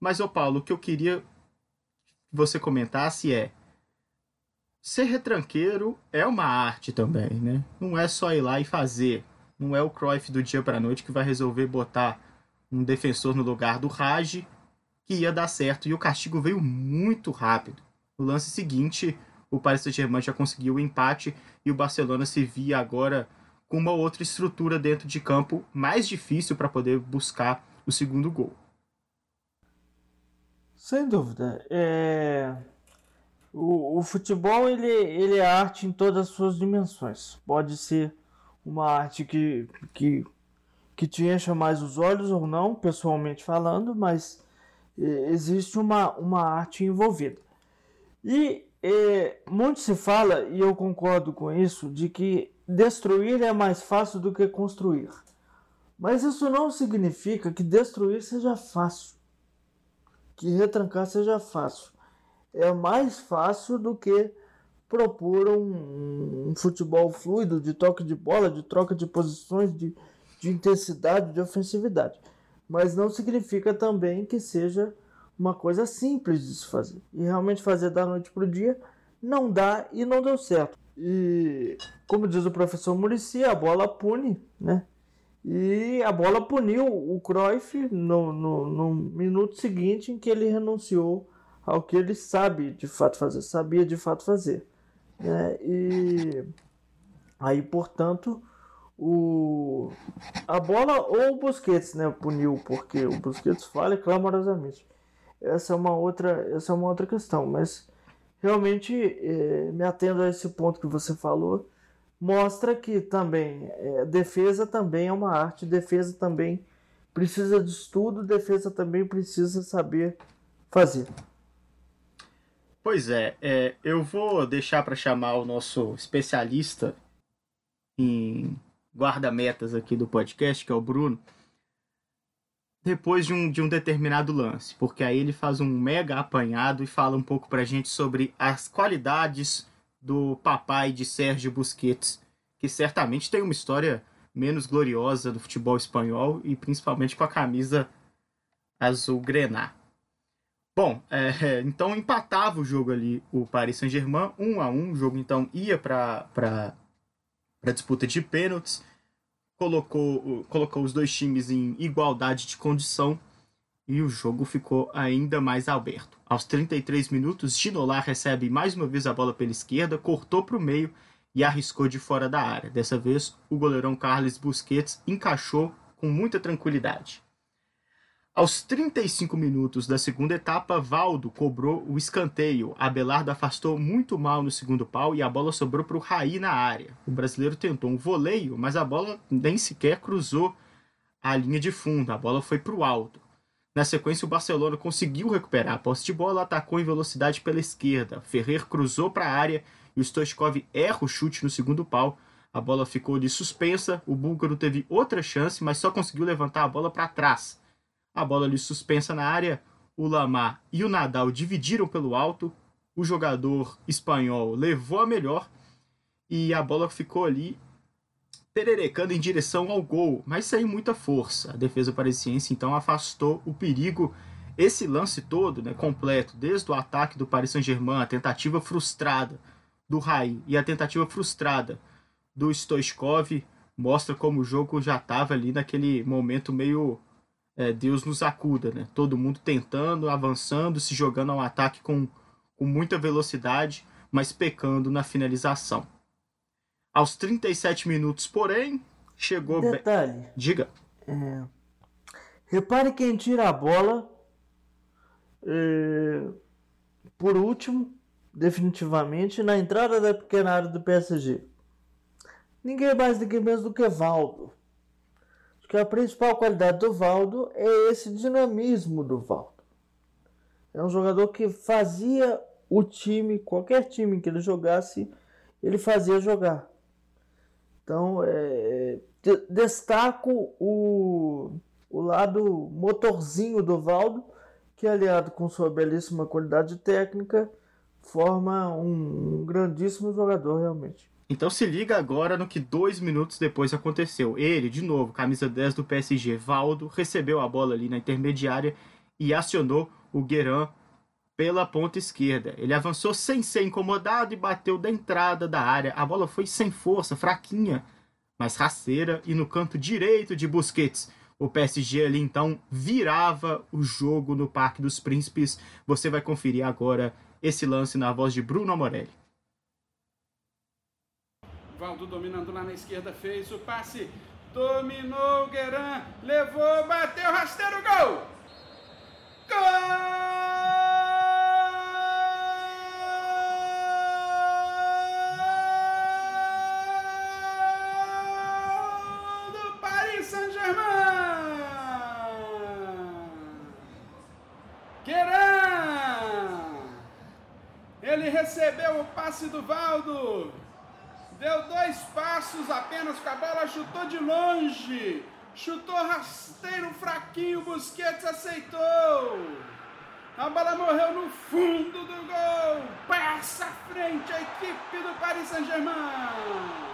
Mas, ô Paulo, o que eu queria que você comentasse é. Ser retranqueiro é uma arte também, né? Não é só ir lá e fazer. Não é o Cruyff do dia para noite que vai resolver botar um defensor no lugar do Raj que ia dar certo. E o castigo veio muito rápido. No lance seguinte, o Paris Saint-Germain já conseguiu o empate e o Barcelona se via agora com uma outra estrutura dentro de campo mais difícil para poder buscar o segundo gol. Sem dúvida. É... O, o, futebol ele, ele é arte em todas as suas dimensões. Pode ser uma arte que, que, que te encha mais os olhos ou não, pessoalmente falando, mas é, existe uma, uma arte envolvida. E e muito se fala, e eu concordo com isso, de que destruir é mais fácil do que construir. Mas isso não significa que destruir seja fácil, que retrancar seja fácil. É mais fácil do que propor um, um futebol fluido, de toque de bola, de troca de posições, de, de intensidade, de ofensividade. Mas não significa também que seja uma coisa simples de se fazer. E realmente fazer da noite para o dia não dá e não deu certo. E como diz o professor Murici, a bola pune, né? E a bola puniu o Cruyff no, no, no minuto seguinte em que ele renunciou ao que ele sabe de fato fazer, sabia de fato fazer. Né? E aí, portanto, o, a bola ou o Busquets né, puniu, porque o Busquets falha clamorosamente essa é uma outra, essa é uma outra questão, mas realmente é, me atendo a esse ponto que você falou, mostra que também é, defesa também é uma arte, defesa também precisa de estudo, defesa também precisa saber fazer. Pois é, é eu vou deixar para chamar o nosso especialista em guarda-metas aqui do podcast, que é o Bruno depois de um, de um determinado lance, porque aí ele faz um mega apanhado e fala um pouco pra gente sobre as qualidades do papai de Sérgio Busquets, que certamente tem uma história menos gloriosa do futebol espanhol e principalmente com a camisa azul grená. Bom, é, então empatava o jogo ali o Paris Saint-Germain, um a um, o jogo então ia para para disputa de pênaltis colocou, colocou os dois times em igualdade de condição e o jogo ficou ainda mais aberto. Aos 33 minutos, Ginolar recebe mais uma vez a bola pela esquerda, cortou para o meio e arriscou de fora da área. Dessa vez, o goleirão Carlos Busquets encaixou com muita tranquilidade. Aos 35 minutos da segunda etapa, Valdo cobrou o escanteio. Abelardo afastou muito mal no segundo pau e a bola sobrou para o Raí na área. O brasileiro tentou um voleio, mas a bola nem sequer cruzou a linha de fundo. A bola foi para o alto. Na sequência, o Barcelona conseguiu recuperar a posse de bola, atacou em velocidade pela esquerda. Ferrer cruzou para a área e o Stoichkov erra o chute no segundo pau. A bola ficou de suspensa. O búlgaro teve outra chance, mas só conseguiu levantar a bola para trás. A bola ali suspensa na área. O Lamar e o Nadal dividiram pelo alto. O jogador espanhol levou a melhor e a bola ficou ali pererecando em direção ao gol, mas sem muita força. A defesa parisiense então afastou o perigo. Esse lance todo, né, completo, desde o ataque do Paris Saint-Germain, a tentativa frustrada do Rai e a tentativa frustrada do Stoichkov, mostra como o jogo já estava ali naquele momento meio é, Deus nos acuda, né? Todo mundo tentando, avançando, se jogando ao ataque com, com muita velocidade, mas pecando na finalização. Aos 37 minutos, porém, chegou. Detalhe. Diga. É... Repare quem tira a bola. É... Por último, definitivamente, na entrada da pequena área do PSG. Ninguém mais, ninguém menos do que Valdo. Acho que a principal qualidade do Valdo é esse dinamismo do Valdo. É um jogador que fazia o time, qualquer time que ele jogasse, ele fazia jogar. Então, é, destaco o, o lado motorzinho do Valdo, que aliado com sua belíssima qualidade técnica, forma um, um grandíssimo jogador realmente. Então se liga agora no que dois minutos depois aconteceu. Ele, de novo, camisa 10 do PSG, Valdo, recebeu a bola ali na intermediária e acionou o Guerin pela ponta esquerda. Ele avançou sem ser incomodado e bateu da entrada da área. A bola foi sem força, fraquinha, mas rasteira e no canto direito de Busquets. O PSG ali então virava o jogo no Parque dos Príncipes. Você vai conferir agora esse lance na voz de Bruno Morelli. Valdo dominando lá na esquerda, fez o passe, dominou o Guerin, levou, bateu, rasteiro, gol! Gol! O passe do Valdo. Deu dois passos apenas com a bola, chutou de longe. Chutou rasteiro fraquinho, Busquets aceitou. A bola morreu no fundo do gol. Passa à frente a equipe do Paris Saint-Germain.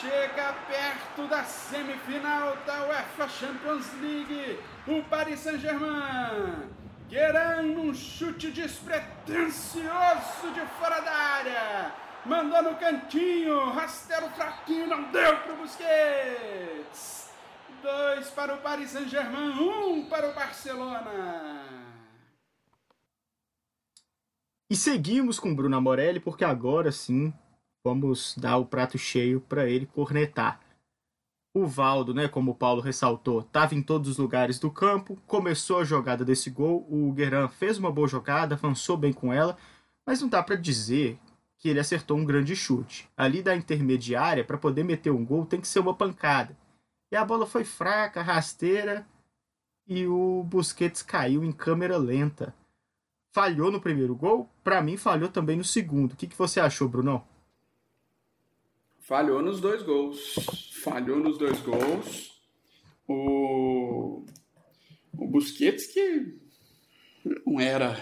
Chega perto da semifinal da UEFA Champions League. O Paris Saint-Germain Gueran num chute despretensioso de fora da área. Mandou no cantinho, rasteiro fraquinho, não deu para o Busquets. Dois para o Paris Saint-Germain, um para o Barcelona. E seguimos com Bruno Morelli porque agora sim vamos dar o prato cheio para ele cornetar. O Valdo, né, como o Paulo ressaltou, estava em todos os lugares do campo, começou a jogada desse gol, o Guerin fez uma boa jogada, avançou bem com ela, mas não dá para dizer que ele acertou um grande chute. Ali da intermediária, para poder meter um gol, tem que ser uma pancada. E a bola foi fraca, rasteira, e o Busquets caiu em câmera lenta. Falhou no primeiro gol, para mim falhou também no segundo. O que, que você achou, Brunão? Falhou nos dois gols. Falhou nos dois gols. O, o Busquets, que não era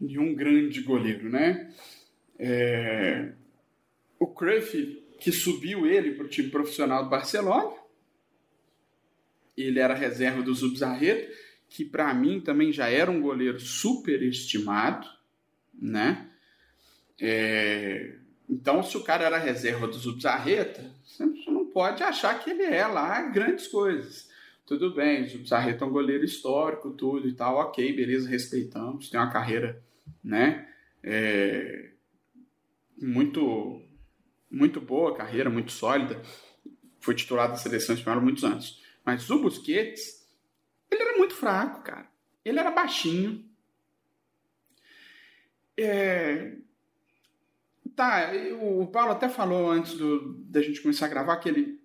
nenhum grande goleiro, né? É... O Cruyff, que subiu ele para o time profissional do Barcelona. Ele era reserva do Zubzarreta, que para mim também já era um goleiro super estimado, né? É... Então, se o cara era reserva do Zubzarreta, você não pode achar que ele é lá grandes coisas. Tudo bem, o é um goleiro histórico, tudo e tal, ok, beleza, respeitamos, tem uma carreira, né, é, muito, muito boa, carreira muito sólida, foi titular da seleção espanhola muitos anos. Mas o Busquets, ele era muito muito fraco, cara. Ele era baixinho. É... Tá, o Paulo até falou antes do, da gente começar a gravar que ele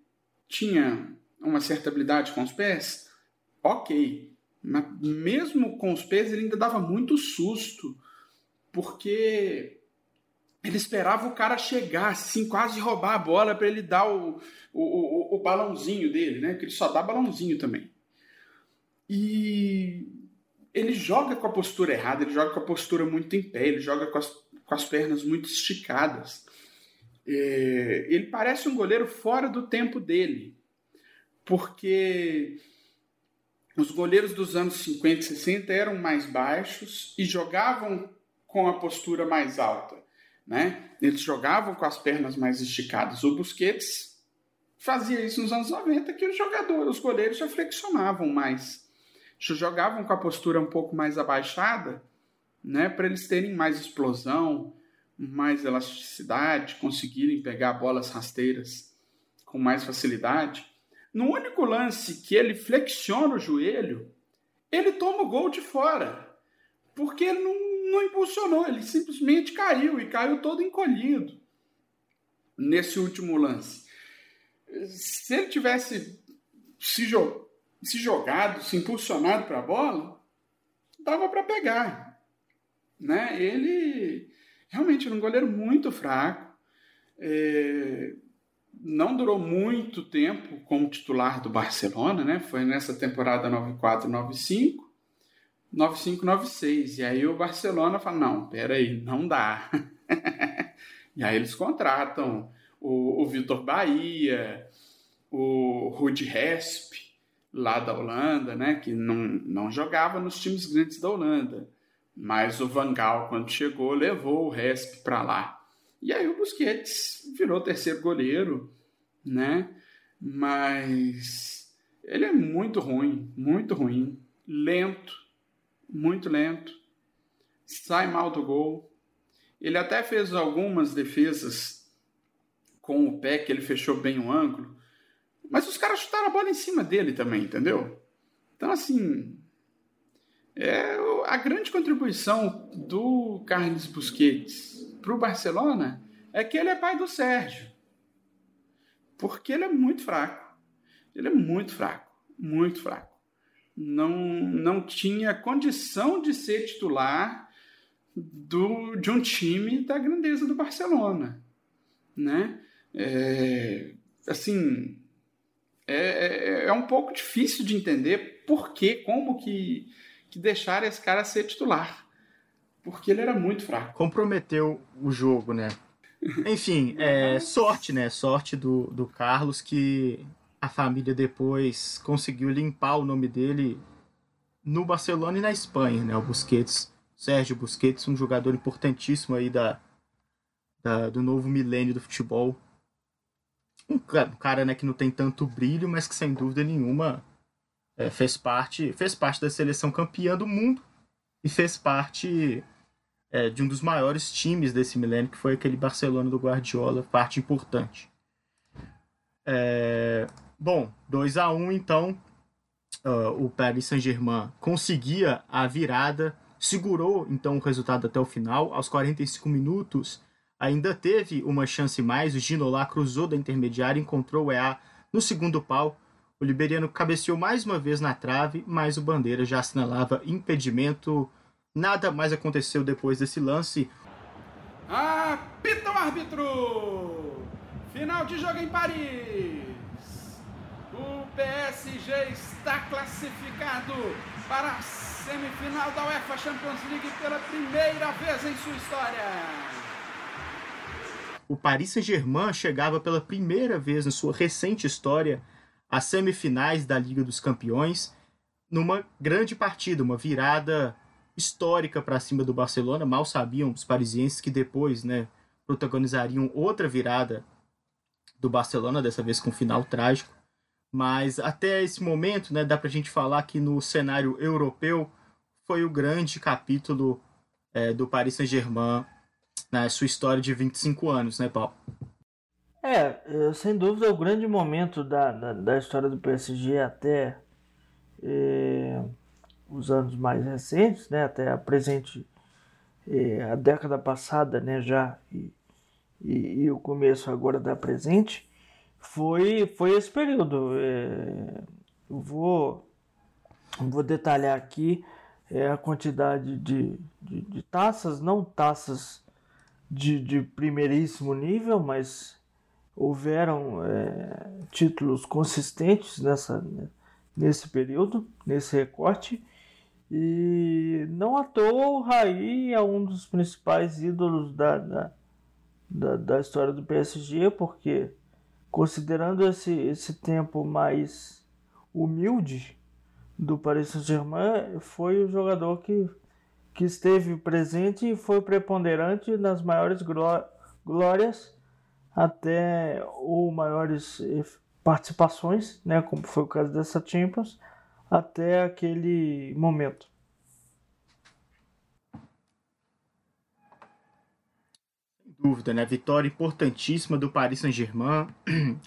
tinha uma certa habilidade com os pés. Ok. Mas mesmo com os pés, ele ainda dava muito susto. Porque ele esperava o cara chegar, assim, quase roubar a bola para ele dar o, o, o, o, balãozinho dele, né? Que ele só dá balãozinho também. E ele joga com a postura errada, ele joga com a postura muito em pé, ele joga com as, com as pernas muito esticadas. É, ele parece um goleiro fora do tempo dele, porque os goleiros dos anos 50 e 60 eram mais baixos e jogavam com a postura mais alta. Né? Eles jogavam com as pernas mais esticadas. O Busquets fazia isso nos anos 90, que os jogadores, os goleiros já flexionavam mais. Jogavam com a postura um pouco mais abaixada, né, para eles terem mais explosão, mais elasticidade, conseguirem pegar bolas rasteiras com mais facilidade. No único lance que ele flexiona o joelho, ele toma o gol de fora, porque ele não não impulsionou, ele simplesmente caiu e caiu todo encolhido nesse último lance. Se ele tivesse se, jo se jogado, se impulsionado para a bola, dava para pegar. Né? Ele realmente era um goleiro muito fraco. É, não durou muito tempo como titular do Barcelona, né? Foi nessa temporada 94-95 9596. E aí o Barcelona fala: não, peraí, não dá. e aí eles contratam o, o Vitor Bahia, o Rudi Resp, lá da Holanda, né, que não, não jogava nos times grandes da Holanda. Mas o Van Gaal, quando chegou, levou o Resp para lá. E aí o Busquets virou terceiro goleiro, né? Mas ele é muito ruim, muito ruim, lento, muito lento, sai mal do gol. Ele até fez algumas defesas com o pé, que ele fechou bem o ângulo, mas os caras chutaram a bola em cima dele também, entendeu? Então, assim, é a grande contribuição do Carlos Busquets para o Barcelona é que ele é pai do Sérgio. Porque ele é muito fraco. Ele é muito fraco. Muito fraco não, não tinha condição de ser titular do, de um time da grandeza do Barcelona, né? É, assim, é, é, é um pouco difícil de entender por que, como que, que deixaram esse cara ser titular, porque ele era muito fraco. Comprometeu o jogo, né? Enfim, é, sorte, né? Sorte do, do Carlos que a família depois conseguiu limpar o nome dele no Barcelona e na Espanha, né? O Busquets, Sérgio Busquets, um jogador importantíssimo aí da, da do novo milênio do futebol. Um cara, um cara, né, que não tem tanto brilho, mas que sem dúvida nenhuma é, fez parte fez parte da seleção campeã do mundo e fez parte é, de um dos maiores times desse milênio, que foi aquele Barcelona do Guardiola, parte importante. É, Bom, 2 a 1 um, então, uh, o Paris Saint-Germain conseguia a virada, segurou então o resultado até o final. Aos 45 minutos, ainda teve uma chance mais. O Ginola cruzou da intermediária, encontrou o EA no segundo pau. O liberiano cabeceou mais uma vez na trave, mas o Bandeira já assinalava impedimento. Nada mais aconteceu depois desse lance. Apita o árbitro! Final de jogo em Paris! O PSG está classificado para a semifinal da UEFA Champions League pela primeira vez em sua história. O Paris Saint-Germain chegava pela primeira vez em sua recente história às semifinais da Liga dos Campeões, numa grande partida, uma virada histórica para cima do Barcelona. Mal sabiam os parisienses que depois, né, protagonizariam outra virada do Barcelona, dessa vez com um final trágico. Mas até esse momento, né, dá para a gente falar que no cenário europeu foi o grande capítulo é, do Paris Saint-Germain na sua história de 25 anos, né, Paulo? É, é, sem dúvida, o grande momento da, da, da história do PSG até é, os anos mais recentes, né, até a presente, é, a década passada, né, já e, e, e, o começo agora da presente, foi, foi esse período. É, eu vou, vou detalhar aqui é, a quantidade de, de, de, taças, não taças de, de primeiríssimo nível, mas houveram é, títulos consistentes nessa, nesse período, nesse recorte. E não à toa o Raí é um dos principais ídolos da, da, da, da história do PSG, porque considerando esse, esse tempo mais humilde do Paris Saint-Germain, foi o jogador que, que esteve presente e foi preponderante nas maiores glórias até ou maiores participações, né, como foi o caso dessa Champions, até aquele momento. Sem dúvida, né? Vitória importantíssima do Paris Saint-Germain.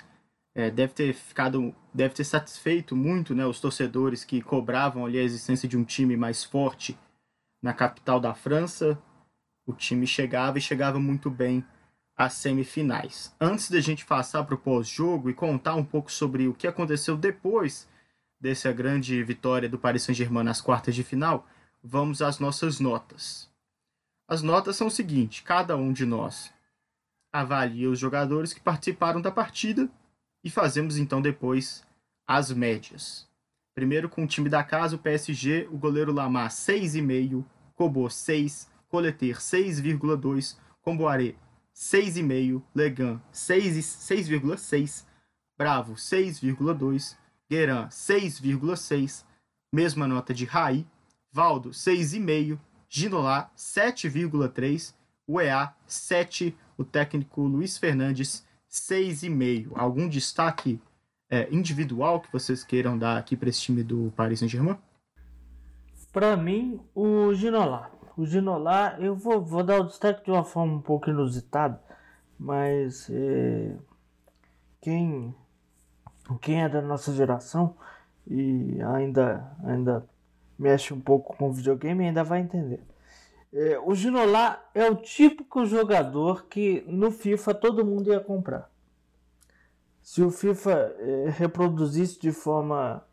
É, deve ter ficado, deve ter satisfeito muito, né, os torcedores que cobravam ali a existência de um time mais forte na capital da França. O time chegava e chegava muito bem às semifinais. Antes da gente passar para o pós-jogo e contar um pouco sobre o que aconteceu depois dessa grande vitória do Paris Saint-Germain nas quartas de final, vamos às nossas notas. As notas são o seguinte: cada um de nós avalia os jogadores que participaram da partida e fazemos então depois as médias. Primeiro com o time da casa, o PSG, o goleiro Lamar 6,5, Cobô 6, Coleter 6,2, Comboaré 6,5, Legan 6,6, Bravo 6,2, Gueran 6,6, mesma nota de Rai, Valdo 6,5, Ginolá 7,3, UEA 7, o técnico Luiz Fernandes 6,5. Algum destaque é, individual que vocês queiram dar aqui para esse time do Paris Saint-Germain? Para mim, o Ginolá o Ginolá, eu vou, vou dar o destaque de uma forma um pouco inusitada, mas é, quem, quem é da nossa geração e ainda, ainda mexe um pouco com videogame ainda vai entender. É, o Ginolá é o típico jogador que no FIFA todo mundo ia comprar. Se o FIFA é, reproduzisse de forma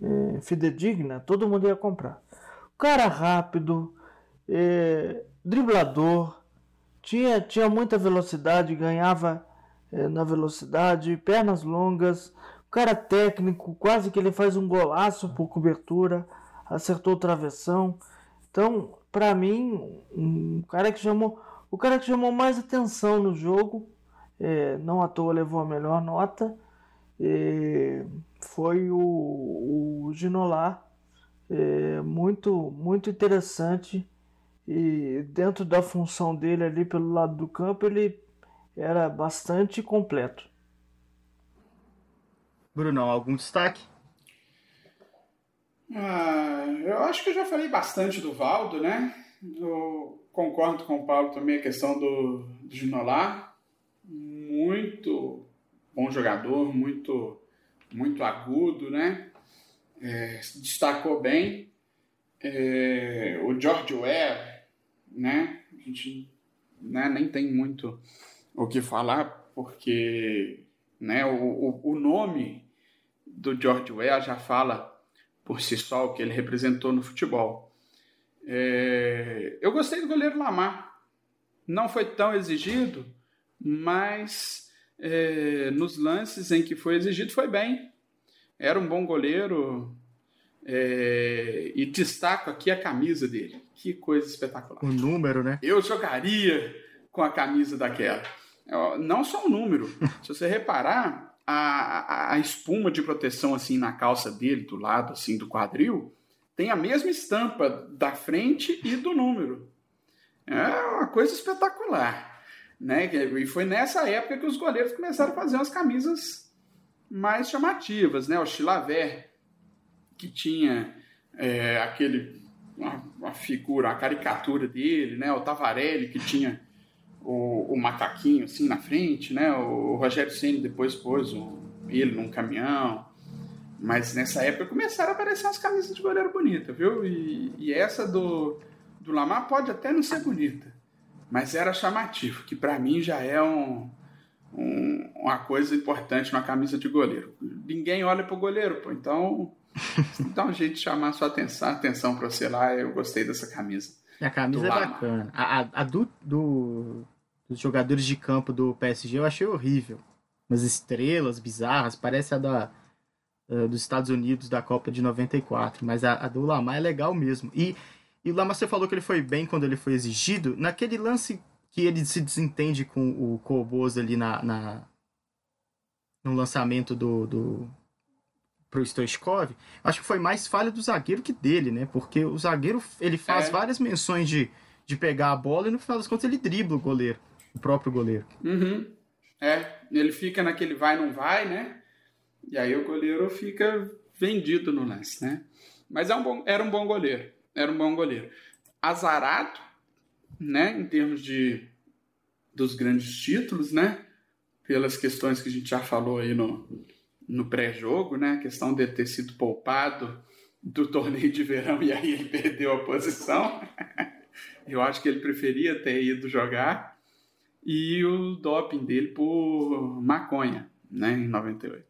é, fidedigna, todo mundo ia comprar cara rápido, é, driblador, tinha, tinha muita velocidade, ganhava é, na velocidade, pernas longas, cara técnico, quase que ele faz um golaço por cobertura, acertou o travessão. Então, para mim, um cara que chamou, o cara que chamou mais atenção no jogo, é, não à toa levou a melhor nota, é, foi o, o Ginolar é, muito, muito interessante e dentro da função dele ali pelo lado do campo ele era bastante completo. Brunão, algum destaque? Ah, eu acho que eu já falei bastante do Valdo, né? Eu concordo com o Paulo também a questão do, do Ginolar. Muito bom jogador, muito, muito agudo, né? É, se destacou bem. É, o George Ware, né? A gente né, nem tem muito o que falar, porque né, o, o, o nome do George Weah já fala por si só o que ele representou no futebol. É, eu gostei do goleiro Lamar. Não foi tão exigido, mas é, nos lances em que foi exigido foi bem era um bom goleiro. É, e destaco aqui a camisa dele. Que coisa espetacular. O número, né? Eu jogaria com a camisa daquela. Não só o número. Se você reparar, a, a, espuma de proteção assim na calça dele, do lado assim do quadril, tem a mesma estampa da frente e do número. É uma coisa espetacular. Né? E foi nessa época que os goleiros começaram a fazer umas camisas mais chamativas, né? O Chilaver, que tinha é, aquele uma, figura, a caricatura dele, né? O Tavarelli, que tinha o, o macaquinho assim na frente, né? O Rogério Ceni depois pôs o, ele num caminhão, Mas nessa época começaram a aparecer umas camisas de goleiro bonita, viu? E, e essa do, do Lamar pode até não ser bonita, mas era chamativo, que para mim já é um, um, uma coisa importante na camisa de goleiro. Ninguém olha pro goleiro, pô, então dá um jeito de chamar a sua atenção, atenção para você lá. Eu gostei dessa camisa. A camisa é bacana. A, a, a do, do, dos jogadores de campo do PSG eu achei horrível. Umas estrelas bizarras, parece a da, uh, dos Estados Unidos da Copa de 94. Mas a, a do Lamar é legal mesmo. E, e o Lamar, você falou que ele foi bem quando ele foi exigido. Naquele lance que ele se desentende com o Cobos ali na, na, no lançamento do, do pro Stoichkov, acho que foi mais falha do zagueiro que dele, né? Porque o zagueiro ele faz é. várias menções de, de pegar a bola e no final das contas ele dribla o goleiro, o próprio goleiro. Uhum. É, ele fica naquele vai não vai, né? E aí o goleiro fica vendido no lance, né? Mas é um bom, era um bom goleiro, era um bom goleiro. Azarado, né? Em termos de dos grandes títulos, né? Pelas questões que a gente já falou aí no, no pré-jogo, né? A questão de ter sido poupado do torneio de verão e aí ele perdeu a posição. Eu acho que ele preferia ter ido jogar. E o doping dele por maconha, né, em 98.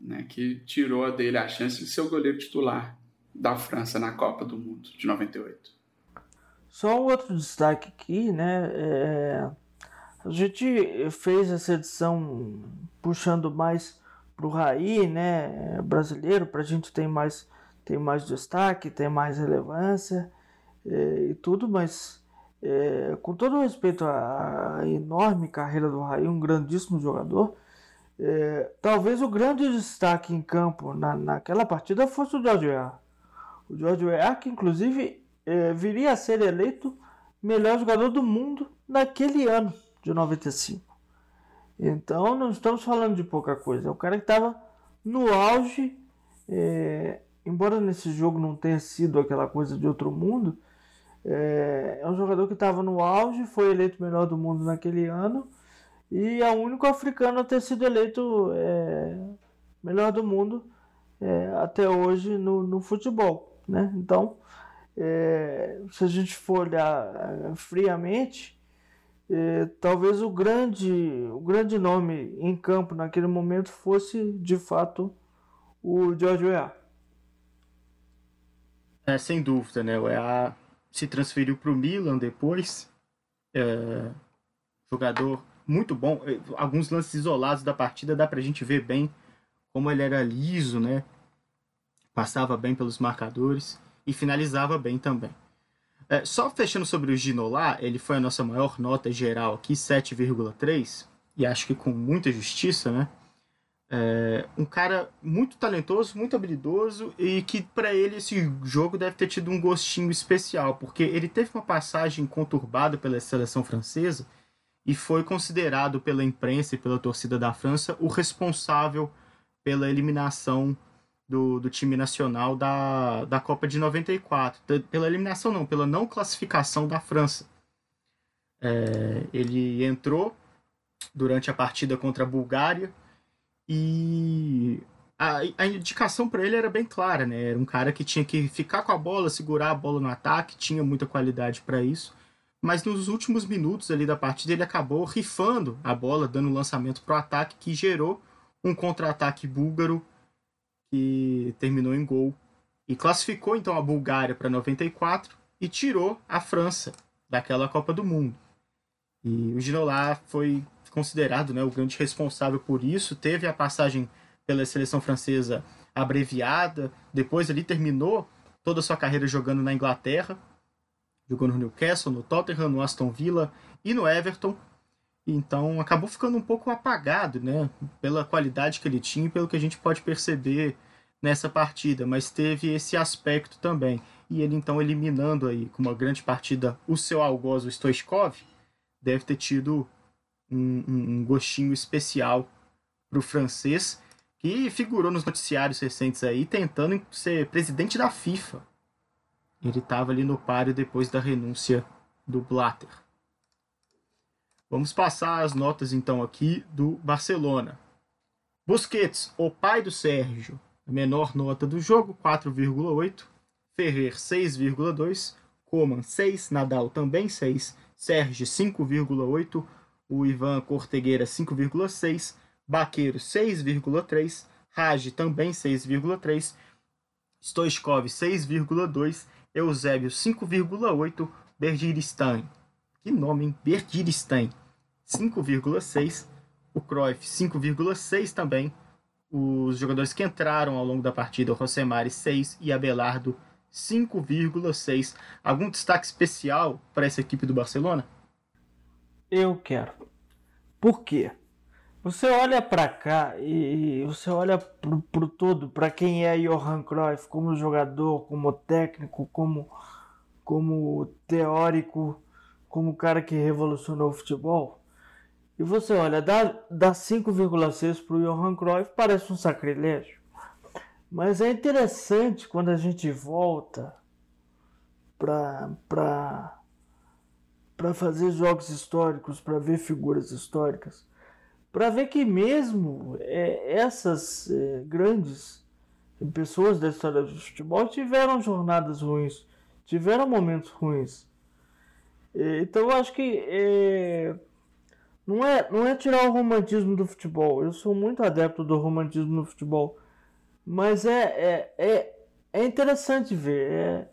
Né, que tirou dele a chance de ser o goleiro titular da França na Copa do Mundo de 98. Só um outro destaque aqui, né? É... A gente fez essa edição puxando mais para o Raí, né, brasileiro, para a gente ter mais, ter mais destaque, ter mais relevância é, e tudo, mas é, com todo respeito à, enorme carreira do Raí, um grandíssimo jogador, é, talvez o grande destaque em campo na, naquela partida fosse o George Weah. O George Weah, que inclusive é, viria a ser eleito melhor jogador do mundo naquele ano de 95. Então não estamos falando de pouca coisa. É o cara que estava no auge, é, embora nesse jogo não tenha sido aquela coisa de outro mundo, é, é um jogador que estava no auge, foi eleito melhor do mundo naquele ano e é o único africano a ter sido eleito é, melhor do mundo é, até hoje no, no futebol. Né? Então, é, se a gente for olhar é, friamente, é, talvez o grande, o grande nome em campo naquele momento fosse de fato o George Weah. É, sem dúvida, né? O Weah se transferiu para o Milan depois. É, jogador muito bom. É, alguns lances isolados da partida dá para a gente ver bem como ele era liso, né? Passava bem pelos marcadores e finalizava bem também. É, só fechando sobre o Ginolá, ele foi a nossa maior nota geral aqui, 7,3, e acho que com muita justiça, né? É, um cara muito talentoso, muito habilidoso e que para ele esse jogo deve ter tido um gostinho especial, porque ele teve uma passagem conturbada pela seleção francesa e foi considerado pela imprensa e pela torcida da França o responsável pela eliminação do, do time nacional da, da Copa de 94. Pela eliminação, não, pela não classificação da França. É, ele entrou durante a partida contra a Bulgária e a, a indicação para ele era bem clara, né? Era um cara que tinha que ficar com a bola, segurar a bola no ataque, tinha muita qualidade para isso. Mas nos últimos minutos ali da partida ele acabou rifando a bola, dando um lançamento para o ataque que gerou um contra-ataque búlgaro que terminou em gol. E classificou então a Bulgária para 94 e tirou a França daquela Copa do Mundo. E o Ginola foi considerado né, o grande responsável por isso, teve a passagem pela seleção francesa abreviada, depois ele terminou toda a sua carreira jogando na Inglaterra, jogou no Newcastle, no Tottenham, no Aston Villa e no Everton, então acabou ficando um pouco apagado, né? Pela qualidade que ele tinha e pelo que a gente pode perceber nessa partida, mas teve esse aspecto também. E ele então eliminando aí com uma grande partida o seu algoz, o Stoichkov, deve ter tido um, um, gostinho especial para o francês, que figurou nos noticiários recentes aí tentando ser presidente da FIFA. Ele estava ali no páreo depois da renúncia do Blatter. Vamos passar as notas então aqui do Barcelona. Busquets, o pai do Sérgio, menor nota do jogo, 4,8. Ferrer, 6,2. Coman, 6. Nadal também 6. Sérgio, 5,8. O Ivan Cortegueira, 5,6. Baqueiro, 6,3. Raj, também 6,3. Stoichkov, 6,2. Eusébio, 5,8. Bergiristan, que nome, hein? Bergiristan, 5,6. O Cruyff, 5,6 também. Os jogadores que entraram ao longo da partida, o Rosemari, 6 e Abelardo, 5,6. Algum destaque especial para essa equipe do Barcelona? Eu quero. Por quê? Você olha para cá e você olha pro, pro todo, para quem é Johan Cruyff como jogador, como técnico, como, como teórico, como cara que revolucionou o futebol. E você olha, dá, dá 5,6 para o Johan Cruyff, parece um sacrilégio. Mas é interessante quando a gente volta para fazer jogos históricos, para ver figuras históricas, para ver que mesmo é, essas é, grandes pessoas da história do futebol tiveram jornadas ruins, tiveram momentos ruins. Então eu acho que é, não, é, não é tirar o romantismo do futebol. Eu sou muito adepto do romantismo no futebol. Mas é, é, é, é interessante ver. É,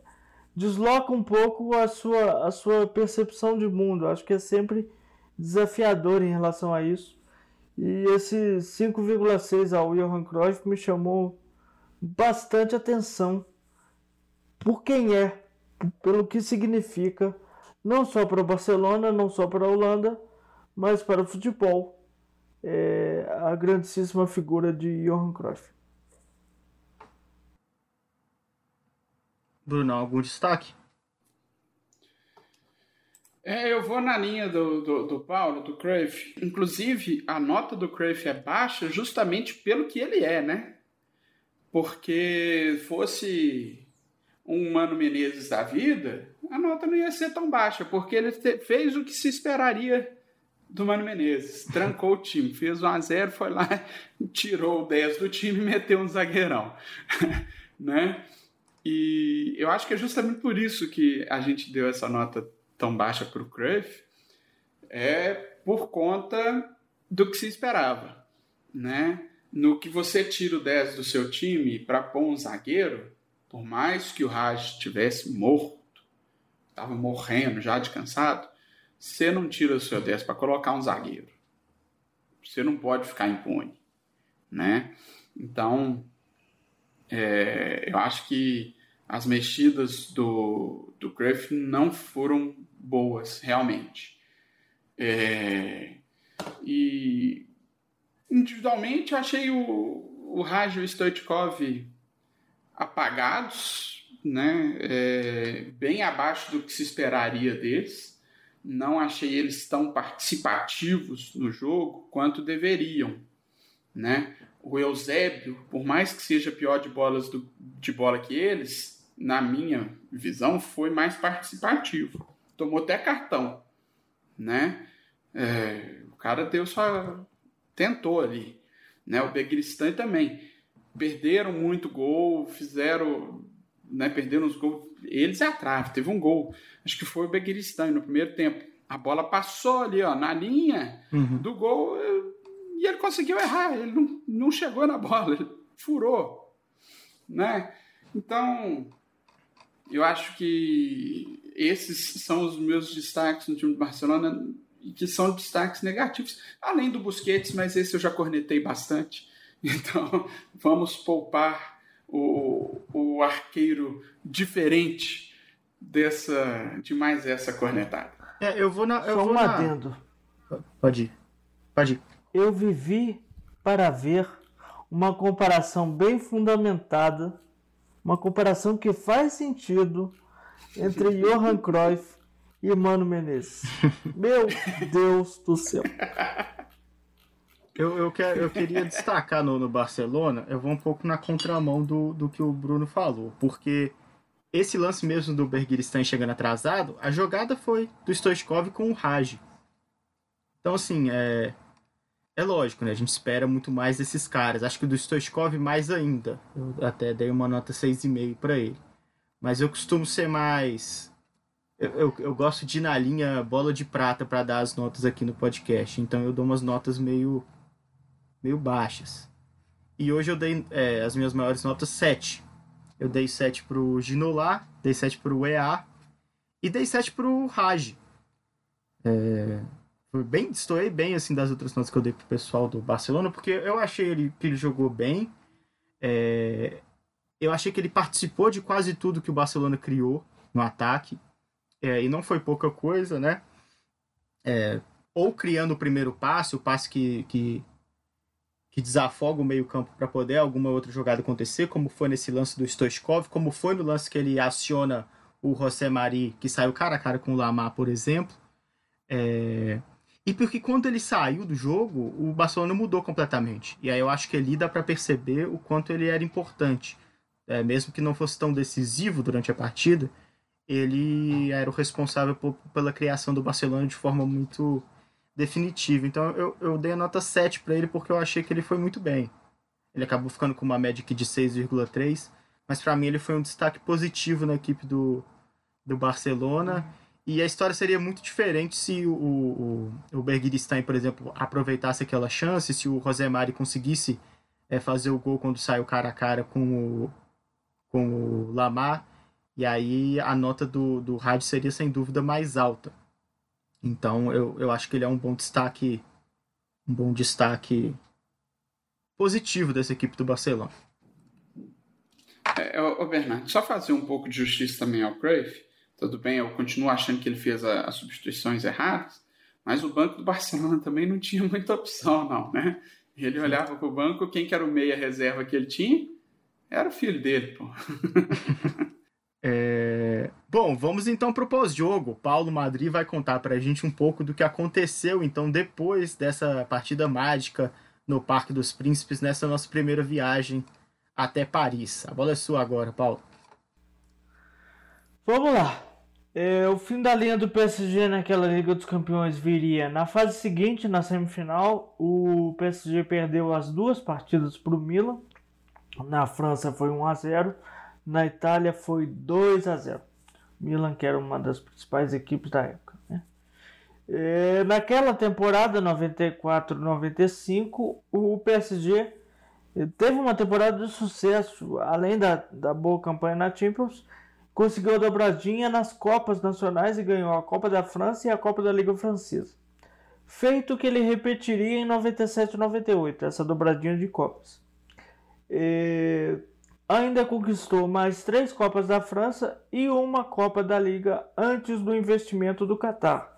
desloca um pouco a sua, a sua percepção de mundo. Acho que é sempre desafiador em relação a isso. E esse 5,6 ao Johan Cruyff me chamou bastante atenção por quem é, pelo que significa, não só para o Barcelona, não só para a Holanda, mas para o futebol. É a grandíssima figura de Johan Cruyff. Bruno, algum destaque? É, eu vou na linha do, do, do, Paulo, do Cruyff. Inclusive, a nota do Cruyff é baixa justamente pelo que ele é, né? Porque fosse um Mano Menezes da vida, a nota não ia ser tão baixa, porque ele te, fez o que se esperaria do Mano Menezes. Trancou o time, fez 1 a 0 foi lá, tirou o 10 do time e meteu um zagueirão. né? E eu acho que é justamente por isso que a gente deu essa nota tão baixa para o Cruyff, é por conta do que se esperava. Né? No que você tira o 10 do seu time para pôr um zagueiro, por mais que o Raj estivesse morto, estava morrendo já de cansado, você não tira o seu 10 para colocar um zagueiro. Você não pode ficar impune, né? Então, é, eu acho que as mexidas do, do Griffin não foram boas, realmente. É, e individualmente eu achei o, o Raj e o Stoichkov apagados, né? É, bem abaixo do que se esperaria deles não achei eles tão participativos no jogo quanto deveriam, né? O Eusébio, por mais que seja pior de bolas do, de bola que eles, na minha visão, foi mais participativo. Tomou até cartão, né? É, o cara deu só tentou ali, né? O Begristan também perderam muito gol, fizeram, né? Perderam os gols eles é a trave. Teve um gol, acho que foi o Beguiristan no primeiro tempo. A bola passou ali, ó, na linha uhum. do gol e ele conseguiu errar. Ele não, não chegou na bola, ele furou, né? Então, eu acho que esses são os meus destaques no time do Barcelona e que são destaques negativos, além do Busquets, mas esse eu já cornetei bastante. Então, vamos poupar o, o arqueiro diferente dessa de mais essa cornetada. É, eu vou na. Eu Só vou um na... adendo. Pode ir. Pode ir. Eu vivi para ver uma comparação bem fundamentada, uma comparação que faz sentido entre Johan Cruyff e Mano Menezes. Meu Deus do céu. Eu, eu, eu queria destacar no, no Barcelona, eu vou um pouco na contramão do, do que o Bruno falou, porque esse lance mesmo do Berguiristan chegando atrasado, a jogada foi do Stoichkov com o Raj. Então, assim, é, é lógico, né? A gente espera muito mais desses caras. Acho que do Stoichkov mais ainda. Eu até dei uma nota 6,5 para ele. Mas eu costumo ser mais. Eu, eu, eu, gosto de ir na linha bola de prata para dar as notas aqui no podcast. Então eu dou umas notas meio. Meio baixas. E hoje eu dei é, as minhas maiores notas 7. Eu dei 7 pro Ginolar, dei 7 pro EA e dei 7 pro Raj. É, foi bem, destoei bem assim das outras notas que eu dei pro pessoal do Barcelona, porque eu achei ele, que ele jogou bem. É, eu achei que ele participou de quase tudo que o Barcelona criou no ataque. É, e não foi pouca coisa, né? É, ou criando o primeiro passe, o passe que, que, que desafoga o meio-campo para poder alguma outra jogada acontecer, como foi nesse lance do Stoichkov, como foi no lance que ele aciona o José Mari, que saiu cara a cara com o Lamar, por exemplo. É, e porque quando ele saiu do jogo, o Barcelona mudou completamente. E aí eu acho que ali dá para perceber o quanto ele era importante. É, mesmo que não fosse tão decisivo durante a partida, ele era o responsável por, pela criação do Barcelona de forma muito definitiva. Então eu, eu dei a nota 7 para ele porque eu achei que ele foi muito bem. Ele acabou ficando com uma média aqui de 6,3, mas para mim ele foi um destaque positivo na equipe do, do Barcelona. E a história seria muito diferente se o, o, o por exemplo, aproveitasse aquela chance, se o Rosemari conseguisse é, fazer o gol quando saiu cara a cara com o, com o Lamar. E aí a nota do, do rádio seria sem dúvida mais alta. Então eu, eu acho que ele é um bom destaque, um bom destaque positivo dessa equipe do Barcelona. É, ô, Bernardo, só fazer um pouco de justiça também ao Cruyff tudo bem, eu continuo achando que ele fez as substituições erradas, mas o banco do Barcelona também não tinha muita opção, não, né? Ele olhava para o banco, quem que era o meia reserva que ele tinha? Era o filho dele, pô. é... Bom, vamos então para o pós-jogo. Paulo Madrid vai contar para a gente um pouco do que aconteceu então depois dessa partida mágica no Parque dos Príncipes, nessa nossa primeira viagem até Paris. A bola é sua agora, Paulo. Vamos lá. É, o fim da linha do PSG naquela Liga dos Campeões viria na fase seguinte, na semifinal. O PSG perdeu as duas partidas para o Milan. Na França foi 1 a 0, na Itália foi 2 a 0. Milan que era uma das principais equipes da época. Né? É, naquela temporada 94-95, o PSG teve uma temporada de sucesso, além da, da boa campanha na Champions conseguiu a dobradinha nas Copas Nacionais e ganhou a Copa da França e a Copa da Liga Francesa. Feito que ele repetiria em 97 e 98, essa dobradinha de Copas. E ainda conquistou mais três Copas da França e uma Copa da Liga antes do investimento do Qatar,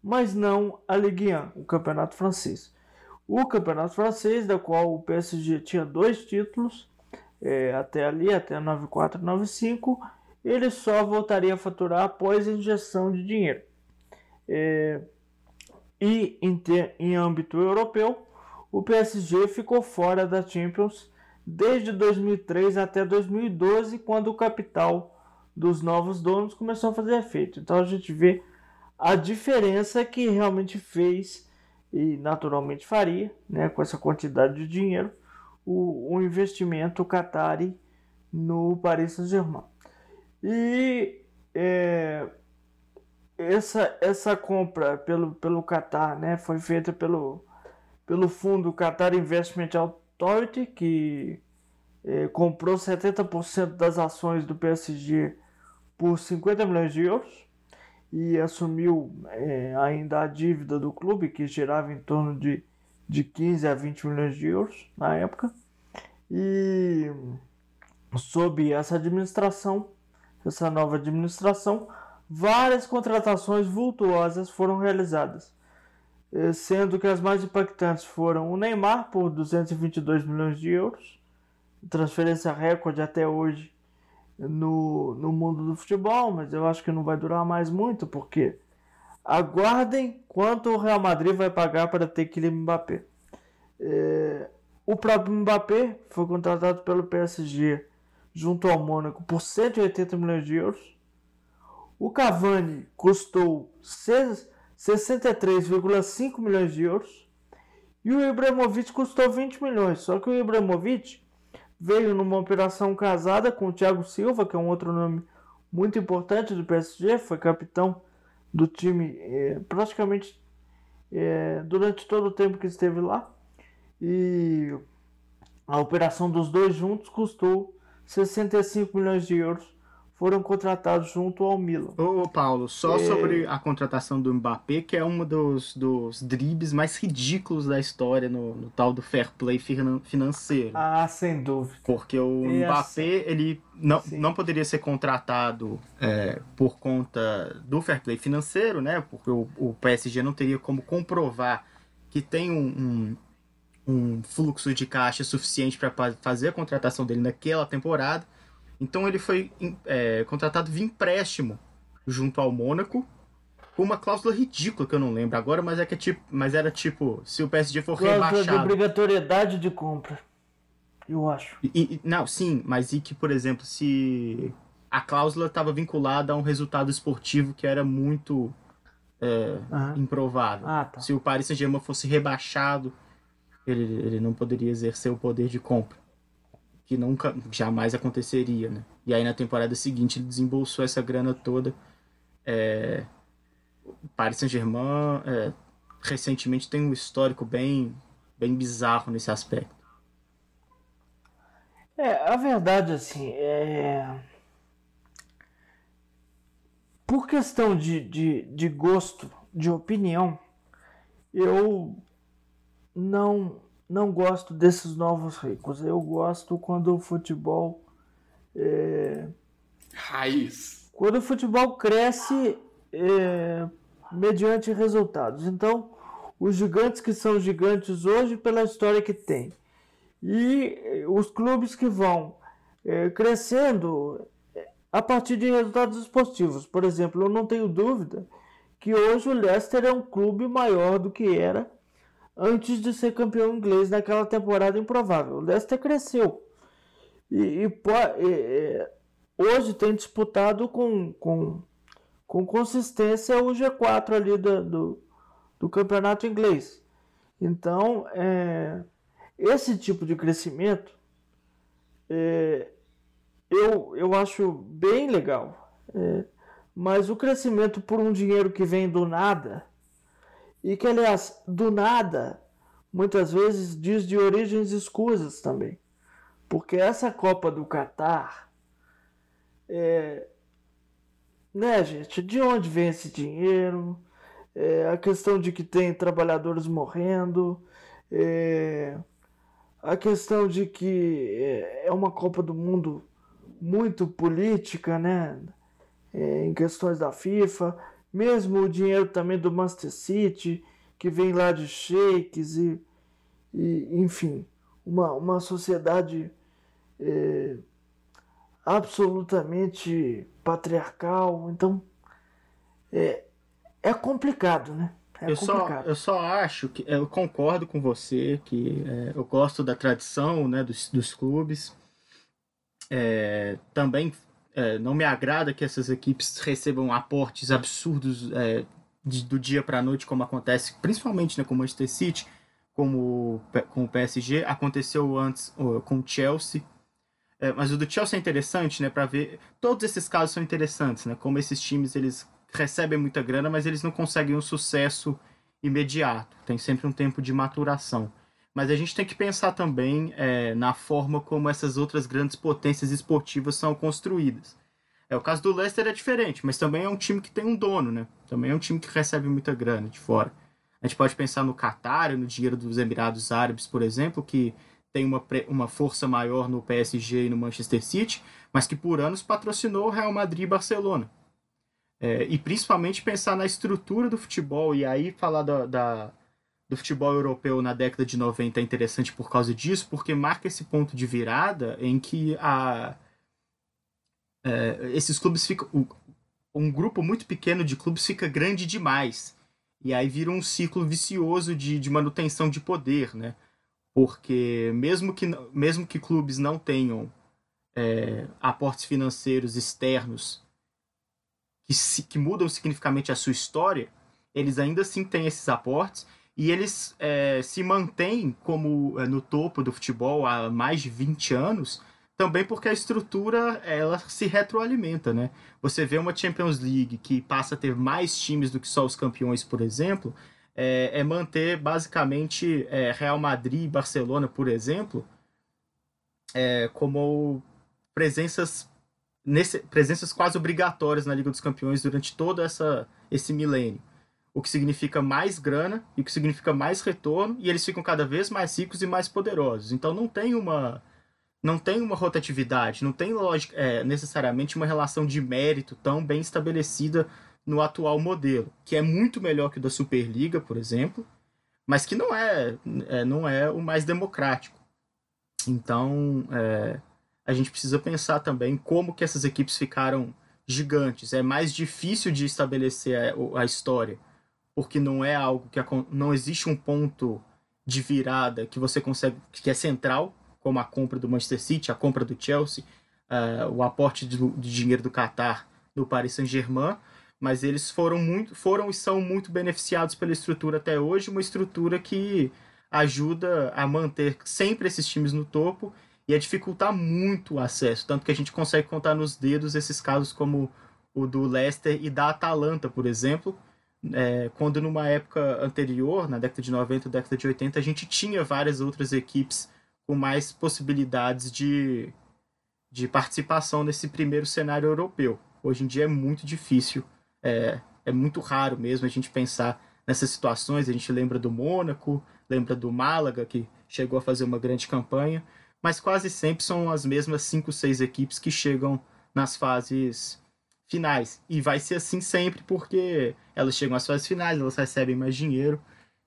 mas não a Ligue 1, o campeonato francês. O campeonato francês, da qual o PSG tinha dois títulos, é, até ali, até 94 95, ele só voltaria a faturar após a injeção de dinheiro. É, e em, ter, em âmbito europeu, o PSG ficou fora da Champions desde 2003 até 2012, quando o capital dos novos donos começou a fazer efeito. Então a gente vê a diferença que realmente fez e naturalmente faria, né, com essa quantidade de dinheiro, o, o investimento Qatari no Paris Saint-Germain. E é, essa, essa compra pelo, pelo Qatar né, foi feita pelo, pelo fundo Qatar Investment Authority, que é, comprou 70% das ações do PSG por 50 milhões de euros e assumiu é, ainda a dívida do clube, que girava em torno de, de 15 a 20 milhões de euros na época. E sob essa administração, essa nova administração, várias contratações vultuosas foram realizadas, eh, sendo que as mais impactantes foram o Neymar por 222 milhões de euros, transferência recorde até hoje no, no mundo do futebol, mas eu acho que não vai durar mais muito, porque aguardem quanto o Real Madrid vai pagar para ter Kylian Mbappé. É, o próprio Mbappé foi contratado pelo PSG junto ao Mônaco por 180 milhões de euros. O Cavani custou 63,5 milhões de euros. E o Ibrahimovic custou 20 milhões. Só que o Ibrahimovic veio numa operação casada com o Thiago Silva, que é um outro nome muito importante do PSG, foi capitão do time é, praticamente é, durante todo o tempo que esteve lá. E a operação dos dois juntos custou 65 milhões de euros foram contratados junto ao Milan. Ô, Paulo, só é... sobre a contratação do Mbappé, que é um dos, dos dribles mais ridículos da história no, no tal do fair play financeiro. Ah, sem dúvida. Porque o Mbappé, assim... ele não, não poderia ser contratado é, por conta do fair play financeiro, né? Porque o, o PSG não teria como comprovar que tem um, um, um fluxo de caixa suficiente para fazer a contratação dele naquela temporada. Então ele foi é, contratado via empréstimo junto ao Mônaco com uma cláusula ridícula que eu não lembro agora, mas é que é tipo, mas era tipo, se o PSG for cláusula rebaixado. de obrigatoriedade de compra. Eu acho. E, não, sim, mas e que, por exemplo, se a cláusula estava vinculada a um resultado esportivo que era muito é, uhum. improvável. Ah, tá. Se o Paris Saint-Germain fosse rebaixado, ele, ele não poderia exercer o poder de compra que nunca, jamais aconteceria, né? E aí na temporada seguinte ele desembolsou essa grana toda. É, Paris Saint-Germain é, recentemente tem um histórico bem, bem bizarro nesse aspecto. É, a verdade, assim, é... Por questão de, de, de gosto, de opinião, eu não não gosto desses novos ricos. Eu gosto quando o futebol. É... Raiz. Quando o futebol cresce é... mediante resultados. Então, os gigantes que são gigantes hoje pela história que tem. E os clubes que vão é, crescendo é, a partir de resultados esportivos. Por exemplo, eu não tenho dúvida que hoje o Leicester é um clube maior do que era antes de ser campeão inglês naquela temporada improvável. O Leicester cresceu e, e, e hoje tem disputado com, com, com consistência o G4 ali do, do, do campeonato inglês. Então, é, esse tipo de crescimento é, eu, eu acho bem legal. É, mas o crescimento por um dinheiro que vem do nada e que, aliás, do nada, muitas vezes diz de origens escusas também. Porque essa Copa do Catar, é, né, gente, de onde vem esse dinheiro? É, a questão de que tem trabalhadores morrendo, é, a questão de que é, é uma Copa do Mundo muito política, né? É, em questões da FIFA mesmo o dinheiro também do Manchester City, que vem lá de sheiks e, e enfim, uma, uma sociedade é, absolutamente patriarcal. Então, é, é complicado, né? É eu, complicado. Só, eu só acho que eu concordo com você que é, eu gosto da tradição né, dos, dos clubes. É, também é, não me agrada que essas equipes recebam aportes absurdos é, de, do dia para a noite, como acontece principalmente né, com o Manchester City, como com o PSG. Aconteceu antes com o Chelsea. É, mas o do Chelsea é interessante, né, para ver. Todos esses casos são interessantes, né, como esses times eles recebem muita grana, mas eles não conseguem um sucesso imediato. Tem sempre um tempo de maturação mas a gente tem que pensar também é, na forma como essas outras grandes potências esportivas são construídas. É, o caso do Leicester é diferente, mas também é um time que tem um dono, né? Também é um time que recebe muita grana de fora. A gente pode pensar no Qatar, no dinheiro dos Emirados Árabes, por exemplo, que tem uma, uma força maior no PSG e no Manchester City, mas que por anos patrocinou o Real Madrid e Barcelona. É, e principalmente pensar na estrutura do futebol, e aí falar da, da do futebol europeu na década de 90 é interessante por causa disso, porque marca esse ponto de virada em que a, é, esses clubes ficam. Um grupo muito pequeno de clubes fica grande demais. E aí vira um ciclo vicioso de, de manutenção de poder, né? Porque mesmo que, mesmo que clubes não tenham é, aportes financeiros externos que, se, que mudam significativamente a sua história, eles ainda assim têm esses aportes E eles é, se mantêm como é, no topo do futebol há mais de 20 anos, também porque a estrutura ela se retroalimenta, né? Você vê uma Champions League que passa a ter mais times do que só os campeões, por exemplo, é, é manter basicamente é, Real Madrid e Barcelona, por exemplo, é, como presenças nesse, presenças quase obrigatórias na Liga dos Campeões durante todo essa, esse milênio. O que significa mais grana e o que significa mais retorno, e eles ficam cada vez mais ricos e mais poderosos. Então não tem uma não tem uma rotatividade, não tem lógica, é, necessariamente uma relação de mérito tão bem estabelecida no atual modelo, que é muito melhor que o da Superliga, por exemplo, mas que não é, é não é o mais democrático. Então, é, a gente precisa pensar também como que essas equipes ficaram gigantes. É mais difícil de estabelecer a, a história, porque não é algo que não existe um ponto de virada que você consegue que é central, como a compra do Manchester City, a compra do Chelsea, uh, o aporte de, de dinheiro do Qatar no Paris Saint-Germain, mas eles foram muito foram e são muito beneficiados pela estrutura até hoje, uma estrutura que ajuda a manter sempre esses times no topo e a dificultar muito o acesso. Tanto que a gente consegue contar nos dedos esses casos como o do Leicester e da Atalanta, por exemplo, é, quando numa época anterior, na década de 90, década de 80, a gente tinha várias outras equipes com mais possibilidades de, de participação nesse primeiro cenário europeu. Hoje em dia é muito difícil, é, é muito raro mesmo a gente pensar nessas situações. A gente lembra do Mônaco, lembra do Málaga, que chegou a fazer uma grande campanha, mas quase sempre são as mesmas cinco, seis equipes que chegam nas fases finais. E vai ser assim sempre, porque elas chegam às fases finais, elas recebem mais dinheiro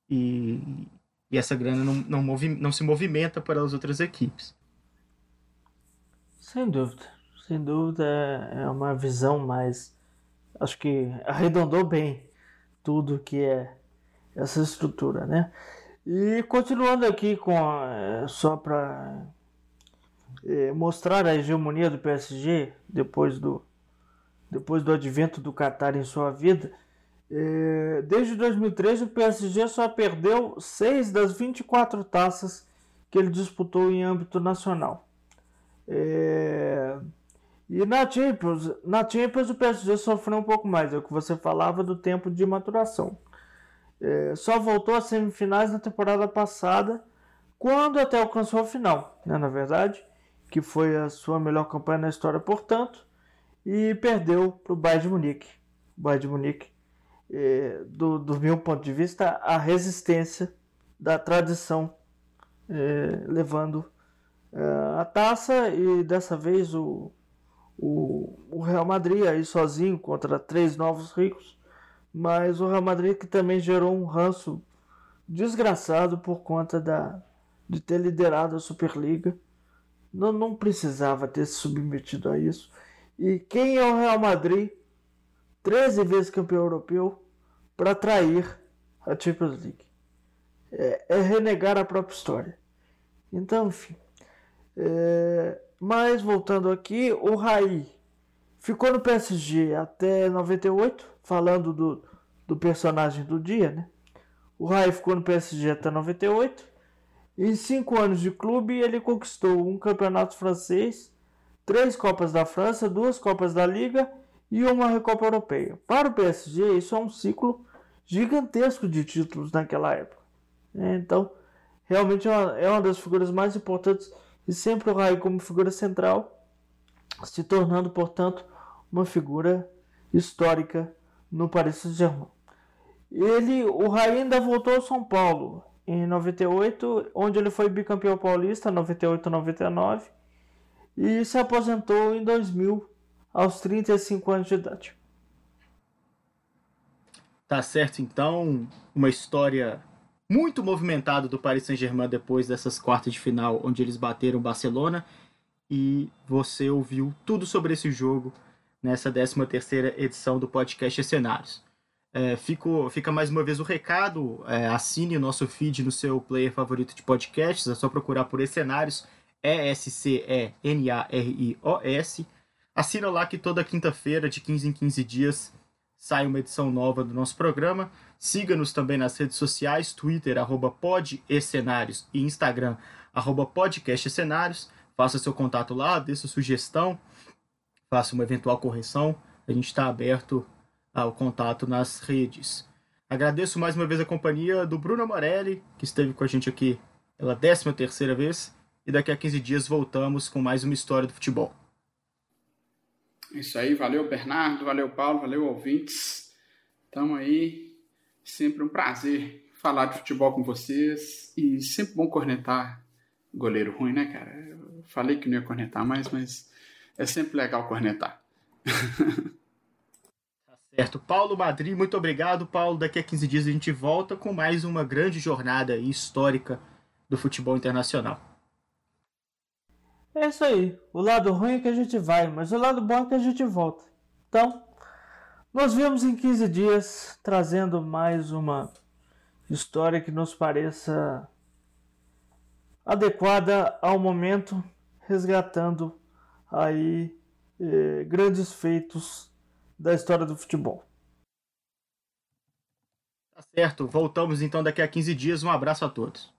e, e essa grana não, não, movi, não se movimenta para as outras equipes. Sem dúvida. Sem dúvida é uma visão mais. Acho que arredondou bem tudo que é essa estrutura, né? E continuando aqui com a, só para é, mostrar a hegemonia do PSG depois do, depois do advento do Qatar em sua vida. É, desde 2013, o PSG só perdeu 6 das 24 taças que ele disputou em âmbito nacional. É, e na Champions, na Champions o PSG sofreu um pouco mais, é o que você falava do tempo de maturação. É, só voltou às semifinais na temporada passada, quando até alcançou a final, né, na verdade que foi a sua melhor campanha na história, portanto, e perdeu para o Bayern de Munique. O Bayern de Munique, é, do, do meu ponto de vista, a resistência da tradição, é, levando é, a taça e dessa vez o, o, o, Real Madrid aí sozinho contra três novos ricos, mas o Real Madrid que também gerou um ranço desgraçado por conta da, de ter liderado a Superliga não, não precisava ter se submetido a isso. E quem é o Real Madrid, 13 vezes campeão europeu, para trair a Champions League? É, é, renegar a própria história. Então, enfim. É, mas voltando aqui, o Raí ficou no PSG até 98, falando do, do personagem do dia, né? O Raí ficou no PSG até 98 em cinco anos de clube, ele conquistou um campeonato francês, três Copas da França, duas Copas da Liga e uma Recopa Europeia. Para o PSG, isso é um ciclo gigantesco de títulos naquela época. É, então, realmente é uma, é uma, das figuras mais importantes e sempre o Rai como figura central, se tornando, portanto, uma figura histórica no Paris Saint-Germain. Ele, o Rai ainda voltou ao São Paulo em 98, onde ele foi bicampeão paulista 98 99 e se aposentou em 2000 aos 35 anos de idade. Tá certo então, uma história muito movimentada do Paris Saint-Germain depois dessas quartas de final onde eles bateram Barcelona e você ouviu tudo sobre esse jogo nessa 13 terceira edição do podcast Cenários. É, fico, fica mais uma vez o recado. É, assine o nosso feed no seu player favorito de podcasts. É só procurar por Escenários, E-S-C-E-N-A-R-I-O-S. Assina lá que toda quinta-feira, de 15 em 15 dias, sai uma edição nova do nosso programa. Siga-nos também nas redes sociais, Twitter, arroba e Instagram, arroba. Faça seu contato lá, dê sua sugestão, faça uma eventual correção. A gente está aberto ao contato nas redes. Agradeço mais uma vez a companhia do Bruno Morelli, que esteve com a gente aqui pela 13 terceira vez. E daqui a 15 dias voltamos com mais uma história do futebol. Isso aí, valeu Bernardo, valeu Paulo, valeu ouvintes. Tamo aí, sempre um prazer falar de futebol com vocês e sempre bom cornetar goleiro ruim, né, cara? Eu falei que não ia cornetar mais, mas é sempre legal cornetar. tá certo. Paulo Madri, muito obrigado, Paulo. Daqui a 15 dias a gente volta com mais uma grande jornada histórica do futebol internacional. É isso aí. O lado ruim é que a gente vai, mas o lado bom é que a gente volta. Então, nos vemos em 15 dias trazendo mais uma história que nos pareça adequada ao momento, resgatando aí eh, grandes feitos da história do futebol. Tá certo. Voltamos então daqui a 15 dias. Um abraço a todos.